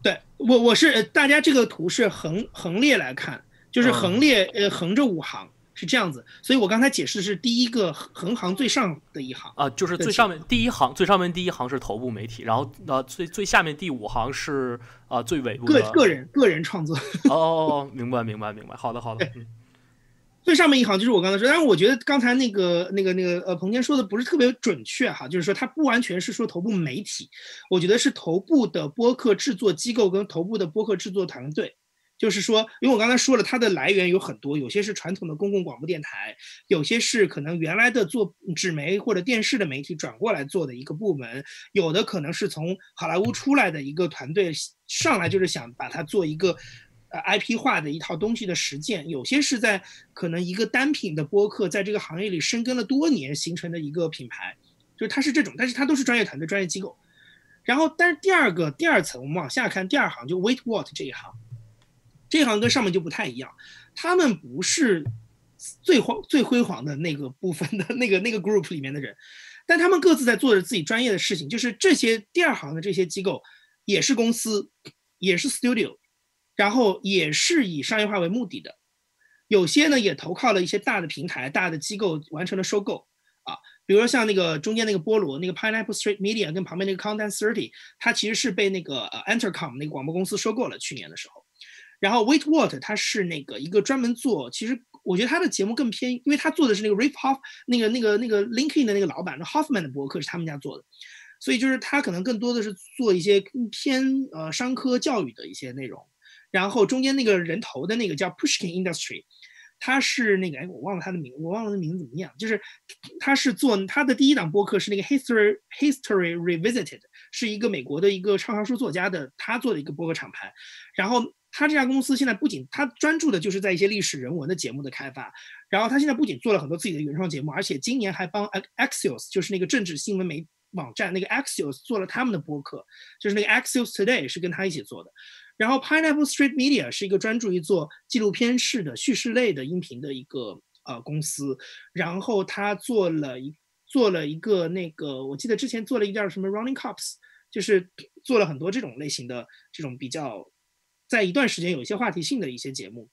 对我，我是大家这个图是横横列来看，就是横列，呃，横着五行是这样子，所以我刚才解释是第一个横行最上的一行啊，就是最上面第一行，最上面第一行是头部媒体，然后呃最最下面第五行是啊最尾部个个人个人创作。哦，明白明白明白，好的好的。最上面一行就是我刚才说，但是我觉得刚才那个那个那个呃，彭天说的不是特别准确哈，就是说它不完全是说头部媒体，我觉得是头部的播客制作机构跟头部的播客制作团队，就是说，因为我刚才说了，它的来源有很多，有些是传统的公共广播电台，有些是可能原来的做纸媒或者电视的媒体转过来做的一个部门，有的可能是从好莱坞出来的一个团队上来就是想把它做一个。呃 IP 化的一套东西的实践，有些是在可能一个单品的播客在这个行业里深耕了多年形成的一个品牌，就是它是这种，但是它都是专业团队、专业机构。然后，但是第二个第二层，我们往下看，第二行就 Wait What 这一行，这一行跟上面就不太一样，他们不是最辉最辉煌的那个部分的那个那个 group 里面的人，但他们各自在做着自己专业的事情，就是这些第二行的这些机构也是公司，也是 studio。然后也是以商业化为目的的，有些呢也投靠了一些大的平台、大的机构完成了收购啊，比如说像那个中间那个菠萝那个 Pineapple Street Media 跟旁边那个 Content Thirty，它其实是被那个呃 Entercom 那个广播公司收购了，去年的时候。然后 Wait What 它是那个一个专门做，其实我觉得他的节目更偏，因为他做的是那个 Rip Hoff 那个那个那个 Linkin 的那个老板，那 Hoffman 的博客是他们家做的，所以就是他可能更多的是做一些偏呃商科教育的一些内容。然后中间那个人头的那个叫 Pushkin Industry，他是那个哎，我忘了他的名，我忘了他名字怎么念，就是他是做他的第一档播客是那个 History History Revisited，是一个美国的一个畅销书作家的他做的一个播客厂牌。然后他这家公司现在不仅他专注的就是在一些历史人文的节目的开发，然后他现在不仅做了很多自己的原创节目，而且今年还帮 Axios 就是那个政治新闻媒网站那个 Axios 做了他们的播客，就是那个 Axios Today 是跟他一起做的。然后 Pineapple Street Media 是一个专注于做纪录片式的叙事类的音频的一个呃公司，然后他做了一做了一个那个，我记得之前做了一叫什么 Running Cops，就是做了很多这种类型的这种比较，在一段时间有一些话题性的一些节目。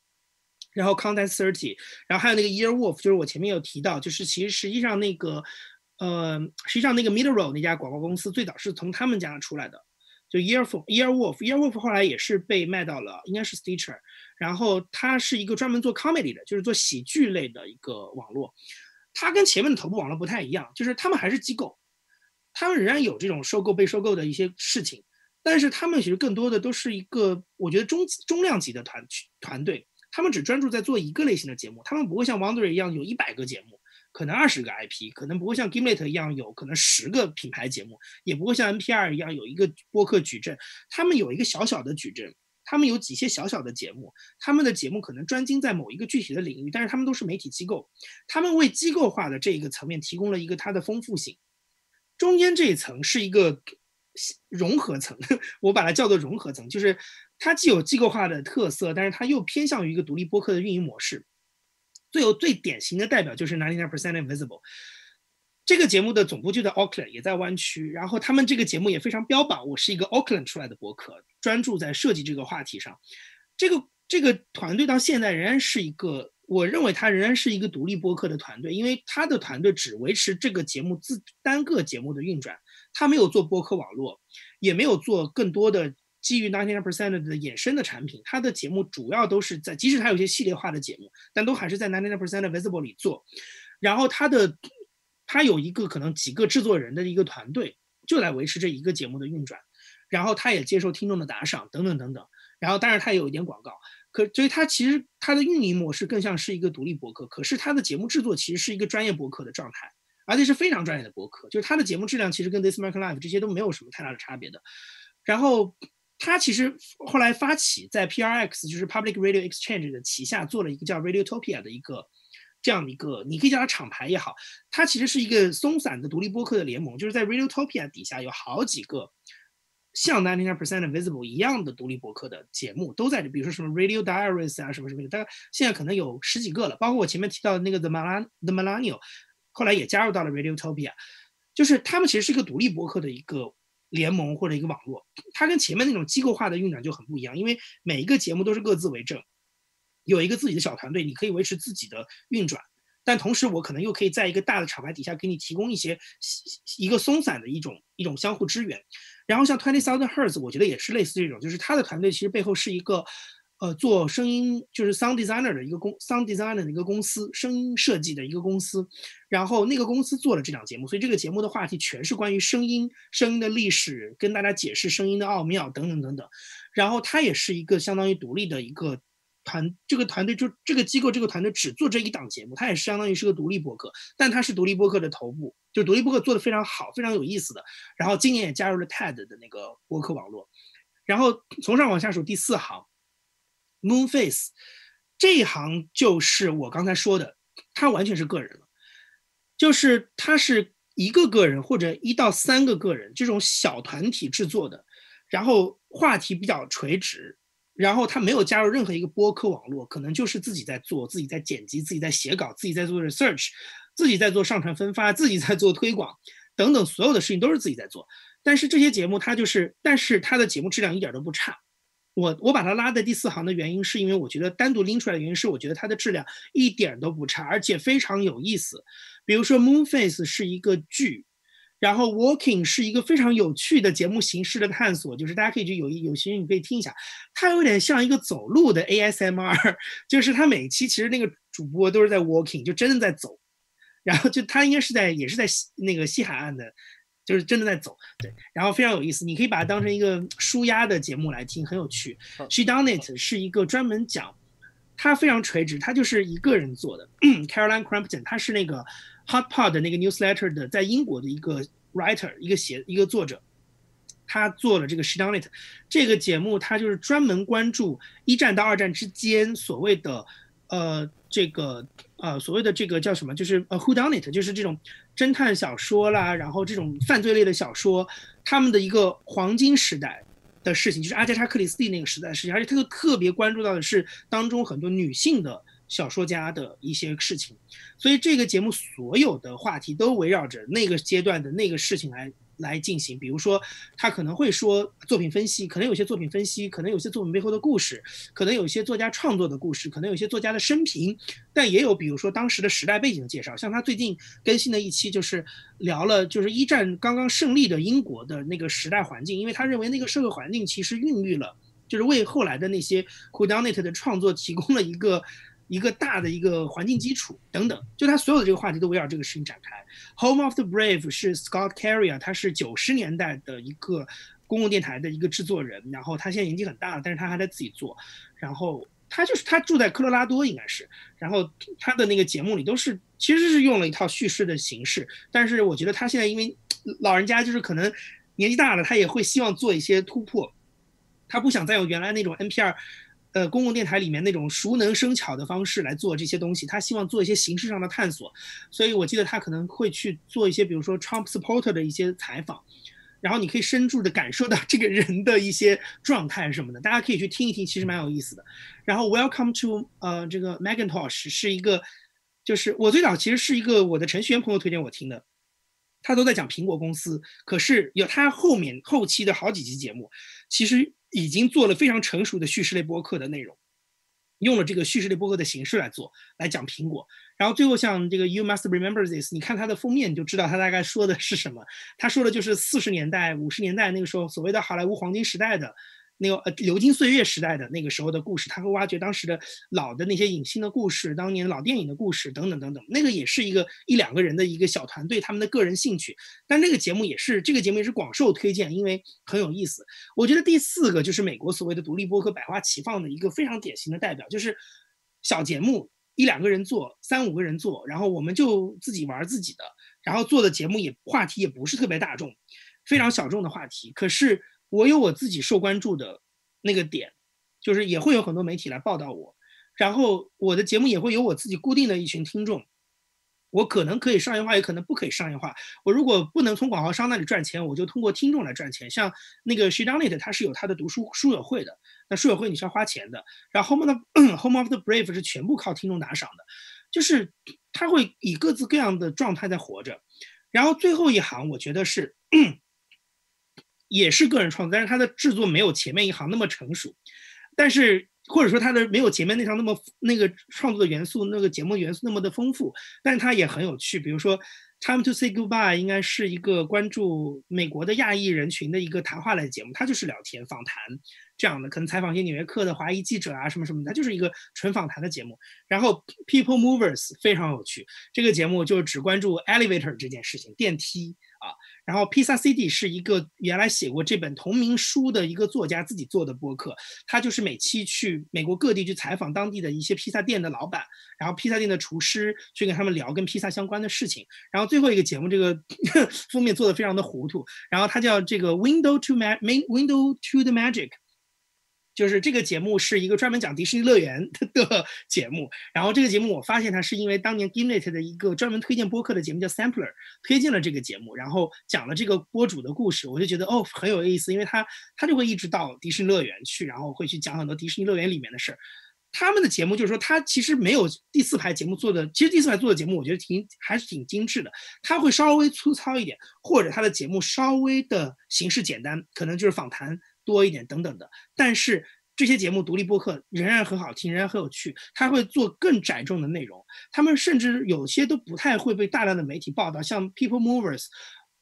然后 Content Thirty，然后还有那个 Year Wolf，就是我前面有提到，就是其实实际上那个呃，实际上那个 Middle Road 那家广告公司最早是从他们家出来的。就 Earwolf Earwolf Earwolf 后来也是被卖到了，应该是 Stitcher，然后它是一个专门做 comedy 的，就是做喜剧类的一个网络。它跟前面的头部网络不太一样，就是他们还是机构，他们仍然有这种收购被收购的一些事情，但是他们其实更多的都是一个我觉得中中量级的团团队，他们只专注在做一个类型的节目，他们不会像 Wonder 一样有一百个节目。可能二十个 IP，可能不会像 Gimlet 一样有可能十个品牌节目，也不会像 NPR 一样有一个播客矩阵。他们有一个小小的矩阵，他们有几些小小的节目，他们的节目可能专精在某一个具体的领域，但是他们都是媒体机构，他们为机构化的这一个层面提供了一个它的丰富性。中间这一层是一个融合层，我把它叫做融合层，就是它既有机构化的特色，但是它又偏向于一个独立播客的运营模式。最有最典型的代表就是 Ninety Nine Percent Invisible，这个节目的总部就在 Auckland，也在湾区。然后他们这个节目也非常标榜，我是一个 Auckland 出来的博客，专注在设计这个话题上。这个这个团队到现在仍然是一个，我认为他仍然是一个独立播客的团队，因为他的团队只维持这个节目自单个节目的运转，他没有做播客网络，也没有做更多的。基于 ninety nine percent 的衍生的产品，它的节目主要都是在，即使它有些系列化的节目，但都还是在 ninety nine percent visible 里做。然后它的，它有一个可能几个制作人的一个团队，就来维持这一个节目的运转。然后它也接受听众的打赏等等等等。然后当然它也有一点广告，可所以它其实它的运营模式更像是一个独立博客。可是它的节目制作其实是一个专业博客的状态，而且是非常专业的博客。就是它的节目质量其实跟 This American Life 这些都没有什么太大的差别的。然后。他其实后来发起在 PRX，就是 Public Radio Exchange 的旗下做了一个叫 Radiotopia 的一个这样的一个，你可以叫它厂牌也好，它其实是一个松散的独立播客的联盟，就是在 Radiotopia 底下有好几个像 Ninety Nine Percent Visible 一样的独立播客的节目都在这，比如说什么 Radio Diaries 啊什么什么的，大概现在可能有十几个了，包括我前面提到的那个 The Mala The Millennial 后来也加入到了 Radiotopia，就是他们其实是一个独立博客的一个。联盟或者一个网络，它跟前面那种机构化的运转就很不一样，因为每一个节目都是各自为政，有一个自己的小团队，你可以维持自己的运转，但同时我可能又可以在一个大的厂牌底下给你提供一些一个松散的一种一种相互支援。然后像 Twenty Thousand Hertz，我觉得也是类似这种，就是他的团队其实背后是一个。呃，做声音就是 sound designer 的一个公 sound designer 的一个公司，声音设计的一个公司，然后那个公司做了这档节目，所以这个节目的话题全是关于声音、声音的历史，跟大家解释声音的奥妙等等等等。然后它也是一个相当于独立的一个团，这个团队就这个机构这个团队只做这一档节目，它也是相当于是个独立播客，但它是独立播客的头部，就独立播客做的非常好，非常有意思的。然后今年也加入了 TED 的那个播客网络，然后从上往下数第四行。Moonface 这一行就是我刚才说的，他完全是个人了，就是他是一个个人或者一到三个个人这种小团体制作的，然后话题比较垂直，然后他没有加入任何一个播客网络，可能就是自己在做，自己在剪辑，自己在写稿，自己在做 research，自己在做上传分发，自己在做推广等等，所有的事情都是自己在做。但是这些节目它就是，但是它的节目质量一点都不差。我我把它拉在第四行的原因，是因为我觉得单独拎出来的原因是，我觉得它的质量一点都不差，而且非常有意思。比如说《Moonface》是一个剧，然后《Walking》是一个非常有趣的节目形式的探索，就是大家可以去有有兴趣你可以听一下，它有点像一个走路的 ASMR，就是它每期其实那个主播都是在 Walking，就真的在走，然后就他应该是在也是在西那个西海岸的。就是真的在走，对，然后非常有意思，你可以把它当成一个舒压的节目来听，很有趣。She Done It 是一个专门讲，它非常垂直，它就是一个人做的。Caroline Crampton，他是那个 Hot Pot 的那个 Newsletter 的，在英国的一个 writer，一个写一个作者，他做了这个 She Done It 这个节目，他就是专门关注一战到二战之间所谓的。呃，这个呃，所谓的这个叫什么？就是呃，Who Done It？就是这种侦探小说啦，然后这种犯罪类的小说，他们的一个黄金时代的事情，就是阿加莎·克里斯蒂那个时代的事情，而且他又特别关注到的是当中很多女性的小说家的一些事情，所以这个节目所有的话题都围绕着那个阶段的那个事情来。来进行，比如说，他可能会说作品分析，可能有些作品分析，可能有些作品背后的故事，可能有些作家创作的故事，可能有些作家的生平，但也有比如说当时的时代背景的介绍。像他最近更新的一期就是聊了，就是一战刚刚胜利的英国的那个时代环境，因为他认为那个社会环境其实孕育了，就是为后来的那些 Who Done It 的创作提供了一个。一个大的一个环境基础等等，就他所有的这个话题都围绕这个事情展开。Home of the Brave 是 Scott Carrier，他是九十年代的一个公共电台的一个制作人，然后他现在年纪很大了，但是他还在自己做。然后他就是他住在科罗拉多，应该是。然后他的那个节目里都是其实是用了一套叙事的形式，但是我觉得他现在因为老人家就是可能年纪大了，他也会希望做一些突破，他不想再用原来那种 NPR。呃，公共电台里面那种熟能生巧的方式来做这些东西，他希望做一些形式上的探索，所以我记得他可能会去做一些，比如说 Trump supporter 的一些采访，然后你可以深入的感受到这个人的一些状态什么的，大家可以去听一听，其实蛮有意思的。然后 Welcome to 呃这个 Macintosh 是一个，就是我最早其实是一个我的程序员朋友推荐我听的，他都在讲苹果公司，可是有他后面后期的好几期节目，其实。已经做了非常成熟的叙事类播客的内容，用了这个叙事类播客的形式来做，来讲苹果。然后最后像这个 You Must Remember This，你看它的封面你就知道它大概说的是什么。他说的就是四十年代、五十年代那个时候所谓的好莱坞黄金时代的。那个呃，流金岁月时代的那个时候的故事，他会挖掘当时的老的那些影星的故事，当年老电影的故事等等等等。那个也是一个一两个人的一个小团队，他们的个人兴趣。但那个节目也是，这个节目也是广受推荐，因为很有意思。我觉得第四个就是美国所谓的独立播客百花齐放的一个非常典型的代表，就是小节目一两个人做，三五个人做，然后我们就自己玩自己的，然后做的节目也话题也不是特别大众，非常小众的话题，可是。我有我自己受关注的那个点，就是也会有很多媒体来报道我，然后我的节目也会有我自己固定的一群听众。我可能可以商业化，也可能不可以商业化。我如果不能从广告商那里赚钱，我就通过听众来赚钱。像那个 She Done 它是有它的读书书友会的，那书友会你是要花钱的。然后 Home of Home of the Brave 是全部靠听众打赏的，就是他会以各自各样的状态在活着。然后最后一行，我觉得是。也是个人创作，但是它的制作没有前面一行那么成熟，但是或者说它的没有前面那行那么那个创作的元素，那个节目元素那么的丰富，但是它也很有趣。比如说《Time to Say Goodbye》应该是一个关注美国的亚裔人群的一个谈话类节目，它就是聊天访谈这样的，可能采访一些纽约客的华裔记者啊什么什么，它就是一个纯访谈的节目。然后《People Movers》非常有趣，这个节目就只关注 elevator 这件事情，电梯。啊，然后 Pisa City 是一个原来写过这本同名书的一个作家自己做的播客，他就是每期去美国各地去采访当地的一些披萨店的老板，然后披萨店的厨师去跟他们聊跟披萨相关的事情。然后最后一个节目这个 封面做的非常的糊涂，然后它叫这个 Window to Ma Main Window to the Magic，就是这个节目是一个专门讲迪士尼乐园 的节目。然后这个节目我发现它是因为当年 Gimlet 的一个专门推荐播客的节目叫 Sampler 推荐了这个节目，然后讲了这个播主的故事，我就觉得哦很有意思，因为他他就会一直到迪士尼乐园去，然后会去讲很多迪士尼乐园里面的事儿。他们的节目就是说，他其实没有第四排节目做的，其实第四排做的节目我觉得挺还是挺精致的。他会稍微粗糙一点，或者他的节目稍微的形式简单，可能就是访谈多一点等等的。但是这些节目独立播客仍然很好听，仍然很有趣。他会做更窄重的内容，他们甚至有些都不太会被大量的媒体报道，像 People Movers，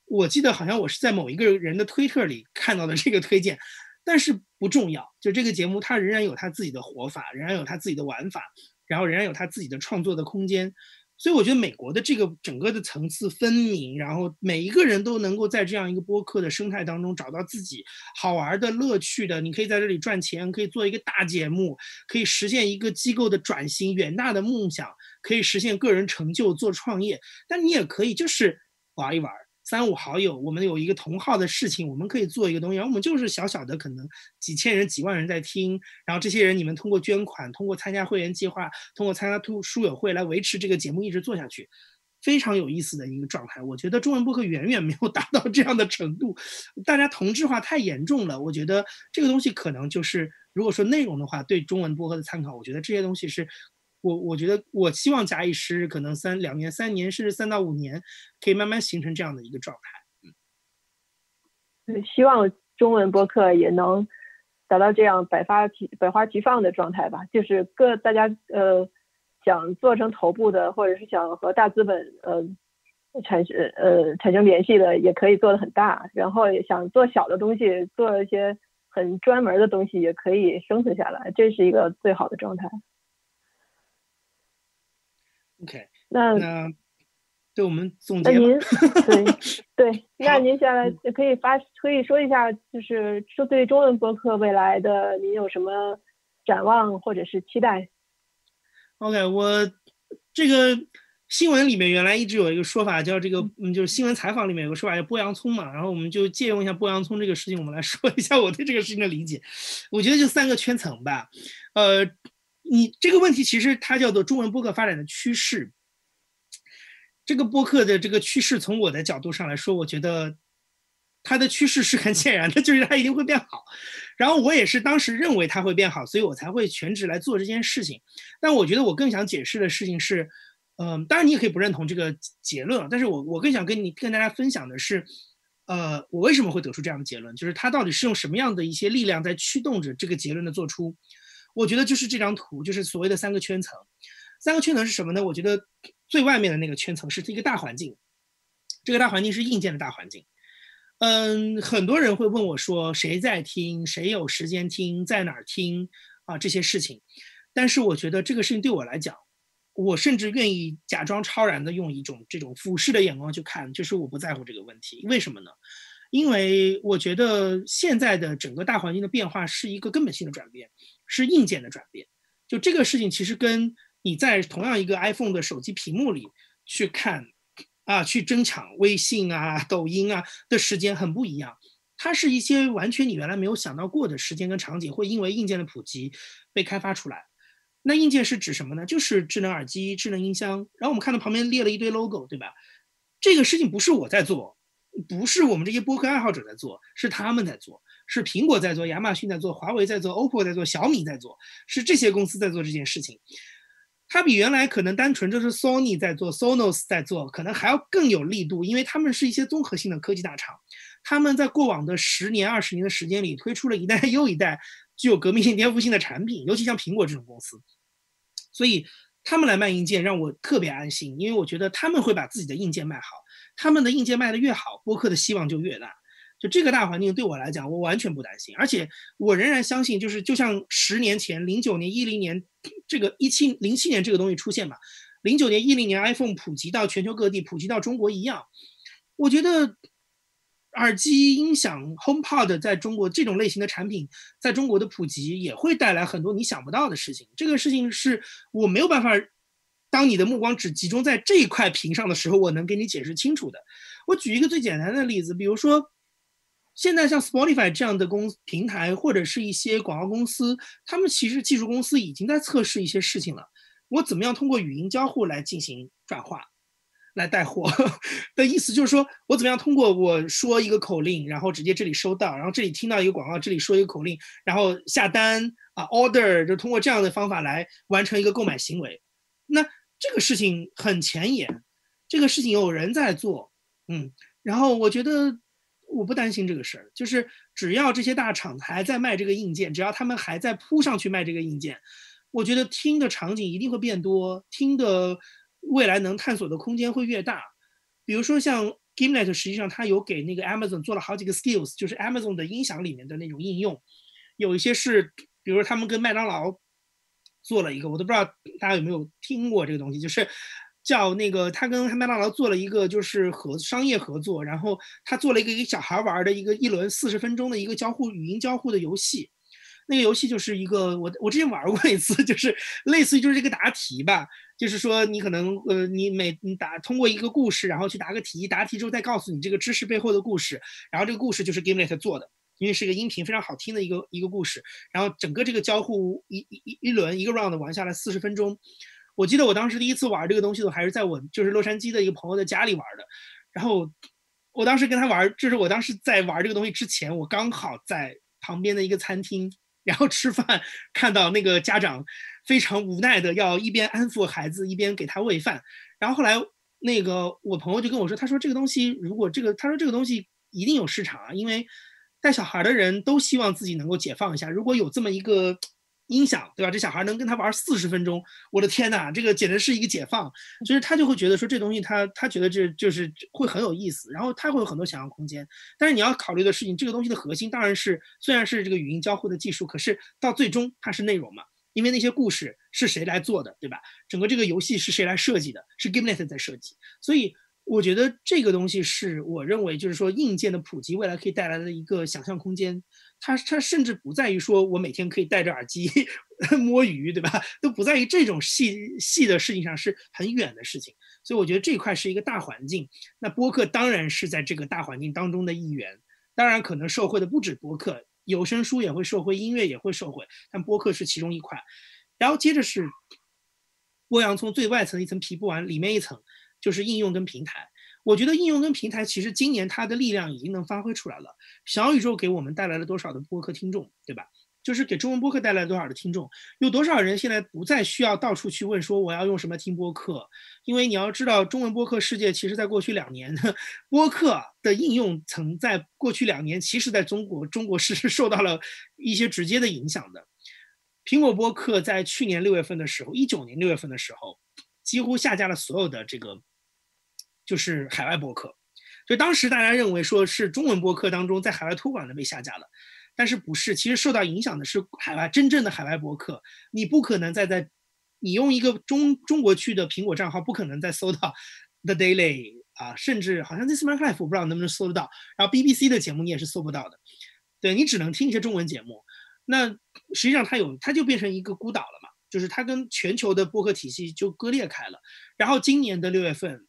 我记得好像我是在某一个人的推特里看到的这个推荐。但是不重要，就这个节目，它仍然有它自己的活法，仍然有它自己的玩法，然后仍然有它自己的创作的空间。所以我觉得美国的这个整个的层次分明，然后每一个人都能够在这样一个播客的生态当中找到自己好玩的乐趣的。你可以在这里赚钱，可以做一个大节目，可以实现一个机构的转型，远大的梦想，可以实现个人成就，做创业。但你也可以就是玩一玩。三五好友，我们有一个同号的事情，我们可以做一个东西。然后我们就是小小的，可能几千人、几万人在听。然后这些人，你们通过捐款，通过参加会员计划，通过参加突书友会来维持这个节目一直做下去，非常有意思的一个状态。我觉得中文播客远远没有 达到这样的程度，大家同质化太严重了。我觉得这个东西可能就是，如果说内容的话，对中文播客的参考，我觉得这些东西是。我我觉得，我希望假以时日，可能三两年、三年，甚至三到五年，可以慢慢形成这样的一个状态。嗯，希望中文播客也能达到这样百花齐百花齐放的状态吧。就是各大家呃想做成头部的，或者是想和大资本呃产生呃产生联系的，也可以做的很大。然后想做小的东西，做一些很专门的东西，也可以生存下来。这是一个最好的状态。OK，那那对我们总结。那您对对，那您下来可以发可以说一下，就是说对中文博客未来的您有什么展望或者是期待？OK，我这个新闻里面原来一直有一个说法叫这个，嗯，就是新闻采访里面有个说法叫剥洋葱嘛，然后我们就借用一下剥洋葱这个事情，我们来说一下我对这个事情的理解。我觉得就三个圈层吧，呃。你这个问题其实它叫做中文播客发展的趋势。这个播客的这个趋势，从我的角度上来说，我觉得它的趋势是很显然的，就是它一定会变好。然后我也是当时认为它会变好，所以我才会全职来做这件事情。但我觉得我更想解释的事情是，嗯，当然你也可以不认同这个结论，但是我我更想跟你跟大家分享的是，呃，我为什么会得出这样的结论，就是它到底是用什么样的一些力量在驱动着这个结论的做出。我觉得就是这张图，就是所谓的三个圈层。三个圈层是什么呢？我觉得最外面的那个圈层是一个大环境，这个大环境是硬件的大环境。嗯，很多人会问我说，谁在听？谁有时间听？在哪儿听？啊，这些事情。但是我觉得这个事情对我来讲，我甚至愿意假装超然的用一种这种俯视的眼光去看，就是我不在乎这个问题。为什么呢？因为我觉得现在的整个大环境的变化是一个根本性的转变，是硬件的转变。就这个事情，其实跟你在同样一个 iPhone 的手机屏幕里去看，啊，去争抢微信啊、抖音啊的时间很不一样。它是一些完全你原来没有想到过的时间跟场景，会因为硬件的普及被开发出来。那硬件是指什么呢？就是智能耳机、智能音箱。然后我们看到旁边列了一堆 logo，对吧？这个事情不是我在做。不是我们这些播客爱好者在做，是他们在做，是苹果在做，亚马逊在做，华为在做，OPPO 在做，小米在做，是这些公司在做这件事情。它比原来可能单纯就是 Sony 在做，Sonos 在做，可能还要更有力度，因为他们是一些综合性的科技大厂。他们在过往的十年、二十年的时间里，推出了一代又一代具有革命性、颠覆性的产品，尤其像苹果这种公司。所以他们来卖硬件，让我特别安心，因为我觉得他们会把自己的硬件卖好。他们的硬件卖的越好，播客的希望就越大。就这个大环境对我来讲，我完全不担心，而且我仍然相信，就是就像十年前、零九年、一零年这个一七零七年这个东西出现嘛，零九年、一零年 iPhone 普及到全球各地、普及到中国一样，我觉得耳机、音响、HomePod 在中国这种类型的产品在中国的普及也会带来很多你想不到的事情。这个事情是我没有办法。当你的目光只集中在这一块屏上的时候，我能给你解释清楚的。我举一个最简单的例子，比如说，现在像 Spotify 这样的公平台，或者是一些广告公司，他们其实技术公司已经在测试一些事情了。我怎么样通过语音交互来进行转化？来带货 的意思就是说，我怎么样通过我说一个口令，然后直接这里收到，然后这里听到一个广告，这里说一个口令，然后下单啊，order 就通过这样的方法来完成一个购买行为。那这个事情很前沿，这个事情有人在做，嗯，然后我觉得我不担心这个事儿，就是只要这些大厂还在卖这个硬件，只要他们还在铺上去卖这个硬件，我觉得听的场景一定会变多，听的。未来能探索的空间会越大，比如说像 Gimlet，实际上它有给那个 Amazon 做了好几个 skills，就是 Amazon 的音响里面的那种应用，有一些是，比如他们跟麦当劳做了一个，我都不知道大家有没有听过这个东西，就是叫那个他跟麦当劳做了一个就是合商业合作，然后他做了一个给小孩玩的一个一轮四十分钟的一个交互语音交互的游戏。那个游戏就是一个我我之前玩过一次，就是类似于就是这个答题吧，就是说你可能呃你每你答通过一个故事，然后去答个题，答题之后再告诉你这个知识背后的故事，然后这个故事就是 Gamelet 做的，因为是一个音频非常好听的一个一个故事，然后整个这个交互一一一一轮一个 round 玩下来四十分钟，我记得我当时第一次玩这个东西的还是在我就是洛杉矶的一个朋友的家里玩的，然后我当时跟他玩，就是我当时在玩这个东西之前，我刚好在旁边的一个餐厅。然后吃饭，看到那个家长非常无奈的要一边安抚孩子，一边给他喂饭。然后后来那个我朋友就跟我说，他说这个东西如果这个，他说这个东西一定有市场啊，因为带小孩的人都希望自己能够解放一下。如果有这么一个。音响对吧？这小孩能跟他玩四十分钟，我的天哪，这个简直是一个解放。就是他就会觉得说这东西他他觉得这就是会很有意思，然后他会有很多想象空间。但是你要考虑的事情，这个东西的核心当然是虽然是这个语音交互的技术，可是到最终它是内容嘛？因为那些故事是谁来做的，对吧？整个这个游戏是谁来设计的？是 Gamelet 在设计，所以。我觉得这个东西是我认为，就是说硬件的普及未来可以带来的一个想象空间。它它甚至不在于说我每天可以戴着耳机 摸鱼，对吧？都不在于这种细细的事情上，是很远的事情。所以我觉得这块是一个大环境。那播客当然是在这个大环境当中的一员。当然，可能受惠的不止播客，有声书也会受惠，音乐也会受惠，但播客是其中一块。然后接着是剥洋葱最外层一层皮不完，里面一层。就是应用跟平台，我觉得应用跟平台其实今年它的力量已经能发挥出来了。小宇宙给我们带来了多少的播客听众，对吧？就是给中文播客带来多少的听众？有多少人现在不再需要到处去问说我要用什么听播客？因为你要知道，中文播客世界其实在过去两年，播客的应用曾在过去两年，其实在中国中国是 受到了一些直接的影响的。苹果播客在去年六月份的时候，一九年六月份的时候，几乎下架了所有的这个。就是海外播客，就当时大家认为说是中文播客当中在海外托管的被下架了，但是不是，其实受到影响的是海外真正的海外播客。你不可能再在你用一个中中国区的苹果账号，不可能再搜到 The Daily 啊，甚至好像 This Man Life 我不知道能不能搜得到，然后 BBC 的节目你也是搜不到的，对你只能听一些中文节目。那实际上它有，它就变成一个孤岛了嘛，就是它跟全球的播客体系就割裂开了。然后今年的六月份。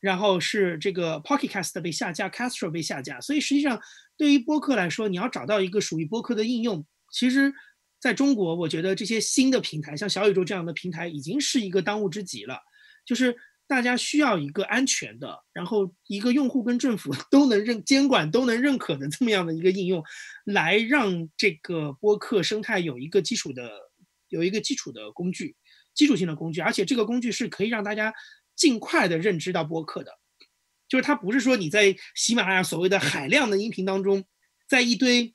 然后是这个 Pocket Cast 被下架，Castro 被下架，所以实际上对于播客来说，你要找到一个属于播客的应用，其实在中国，我觉得这些新的平台，像小宇宙这样的平台，已经是一个当务之急了。就是大家需要一个安全的，然后一个用户跟政府 都能认监管都能认可的这么样的一个应用，来让这个播客生态有一个基础的有一个基础的工具，基础性的工具，而且这个工具是可以让大家。尽快的认知到播客的，就是它不是说你在喜马拉雅所谓的海量的音频当中，在一堆。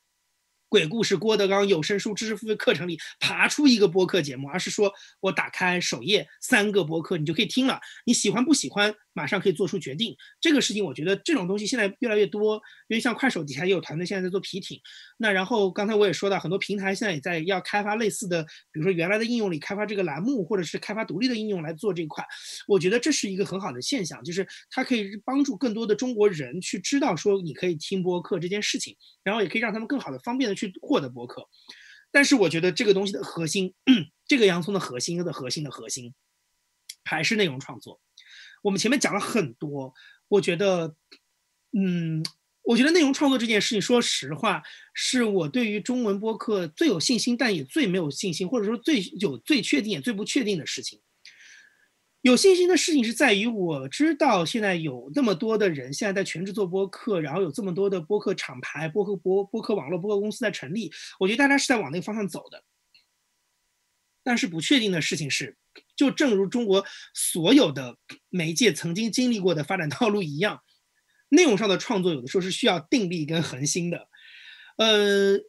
鬼故事、郭德纲有声书、知识付费课程里爬出一个播客节目，而是说我打开首页三个播客，你就可以听了。你喜欢不喜欢，马上可以做出决定。这个事情，我觉得这种东西现在越来越多，因为像快手底下也有团队现在在做皮艇。那然后刚才我也说到，很多平台现在也在要开发类似的，比如说原来的应用里开发这个栏目，或者是开发独立的应用来做这一块。我觉得这是一个很好的现象，就是它可以帮助更多的中国人去知道说你可以听播客这件事情，然后也可以让他们更好的方便的。去获得播客，但是我觉得这个东西的核心，这个洋葱的核心的核心的核心，还是内容创作。我们前面讲了很多，我觉得，嗯，我觉得内容创作这件事情，说实话，是我对于中文播客最有信心，但也最没有信心，或者说最有最确定也最不确定的事情。有信心的事情是在于，我知道现在有那么多的人现在在全职做播客，然后有这么多的播客厂牌、播客播播客网络、播客公司在成立，我觉得大家是在往那个方向走的。但是不确定的事情是，就正如中国所有的媒介曾经经历过的发展道路一样。内容上的创作有的时候是需要定力跟恒心的，呃，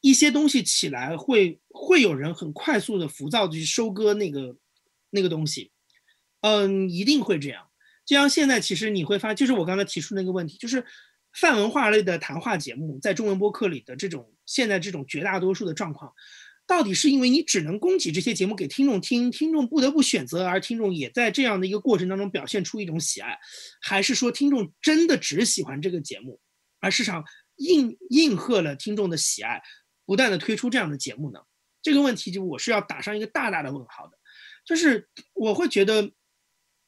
一些东西起来会会有人很快速的浮躁的去收割那个那个东西，嗯，一定会这样。就像现在，其实你会发，就是我刚才提出那个问题，就是泛文化类的谈话节目在中文播客里的这种现在这种绝大多数的状况。到底是因为你只能供给这些节目给听众听，听众不得不选择，而听众也在这样的一个过程当中表现出一种喜爱，还是说听众真的只喜欢这个节目，而市场应应和了听众的喜爱，不断的推出这样的节目呢？这个问题就我是要打上一个大大的问号的，就是我会觉得，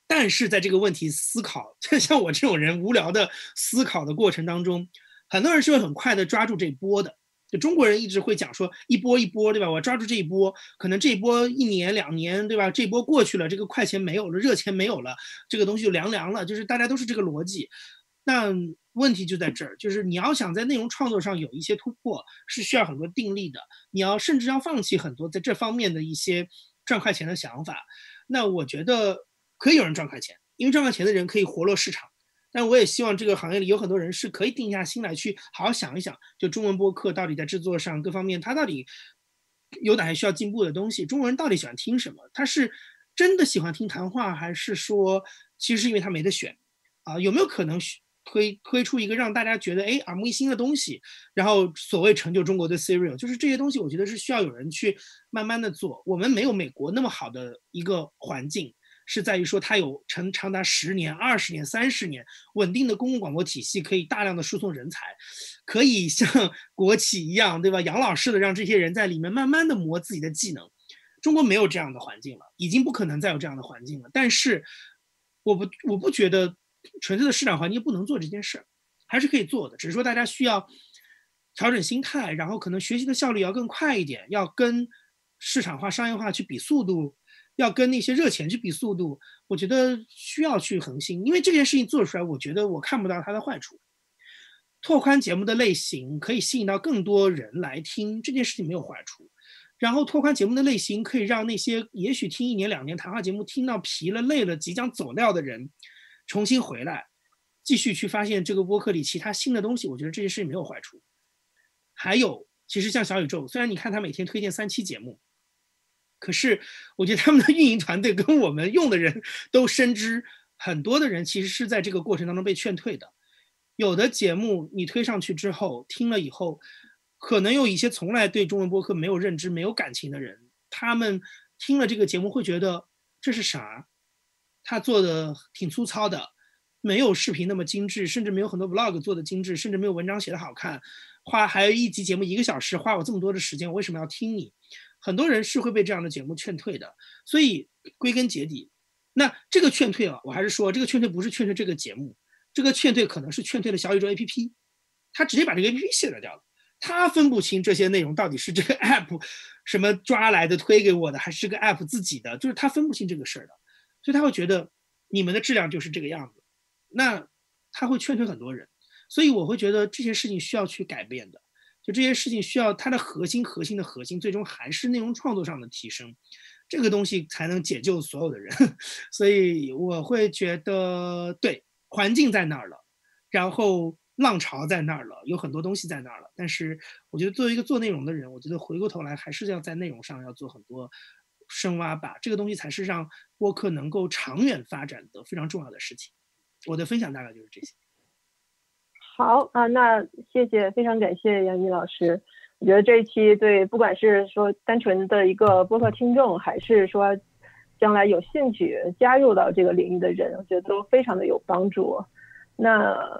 但是在这个问题思考，就像我这种人无聊的思考的过程当中，很多人是会很快的抓住这波的。就中国人一直会讲说一波一波，对吧？我抓住这一波，可能这一波一年两年，对吧？这波过去了，这个快钱没有了，热钱没有了，这个东西就凉凉了。就是大家都是这个逻辑。那问题就在这儿，就是你要想在内容创作上有一些突破，是需要很多定力的。你要甚至要放弃很多在这方面的一些赚快钱的想法。那我觉得可以有人赚快钱，因为赚快钱的人可以活络市场。但我也希望这个行业里有很多人是可以定下心来去好好想一想，就中文播客到底在制作上各方面，它到底有哪些需要进步的东西？中国人到底喜欢听什么？他是真的喜欢听谈话，还是说其实是因为他没得选？啊，有没有可能推推出一个让大家觉得哎耳目一新的东西？然后所谓成就中国的 serial，就是这些东西，我觉得是需要有人去慢慢的做。我们没有美国那么好的一个环境。是在于说，它有成长达十年、二十年、三十年稳定的公共广播体系，可以大量的输送人才，可以像 国企一样，对吧？养老式的让这些人在里面慢慢的磨自己的技能。中国没有这样的环境了，已经不可能再有这样的环境了。但是，我不我不觉得纯粹的市场环境不能做这件事儿，还是可以做的。只是说大家需要调整心态，然后可能学习的效率要更快一点，要跟市场化、商业化去比速度。要跟那些热钱去比速度，我觉得需要去恒心，因为这件事情做出来，我觉得我看不到它的坏处。拓宽节目的类型可以吸引到更多人来听，这件事情没有坏处。然后拓宽节目的类型可以让那些也许听一年两年谈话节目听到疲了累了即将走掉的人重新回来，继续去发现这个播客里其他新的东西。我觉得这件事情没有坏处。还有，其实像小宇宙，虽然你看他每天推荐三期节目。可是，我觉得他们的运营团队跟我们用的人都深知，很多的人其实是在这个过程当中被劝退的。有的节目你推上去之后，听了以后，可能有一些从来对中文播客没有认知、没有感情的人，他们听了这个节目会觉得这是啥？他做的挺粗糙的，没有视频那么精致，甚至没有很多 vlog 做的精致，甚至没有文章写的好看。花还有一集节目一个小时，花我这么多的时间，我为什么要听你？很多人是会被这样的节目劝退的，所以归根结底，那这个劝退啊，我还是说这个劝退不是劝退这个节目，这个劝退可能是劝退了小宇宙 APP，他直接把这个 APP 卸载掉了，他分不清这些内容到底是这个 APP 什么抓来的推给我的，还是这个 APP 自己的，就是他分不清这个事儿的，所以他会觉得你们的质量就是这个样子，那他会劝退很多人，所以我会觉得这些事情需要去改变的。就这些事情需要它的核心、核心的核心，最终还是内容创作上的提升，这个东西才能解救所有的人。所以我会觉得，对，环境在那儿了，然后浪潮在那儿了，有很多东西在那儿了。但是我觉得作为一个做内容的人，我觉得回过头来还是要在内容上要做很多深挖吧，这个东西才是让播客能够长远发展的非常重要的事情。我的分享大概就是这些。好啊，那谢谢，非常感谢杨毅老师。我觉得这一期对，不管是说单纯的一个播客听众，还是说将来有兴趣加入到这个领域的人，我觉得都非常的有帮助。那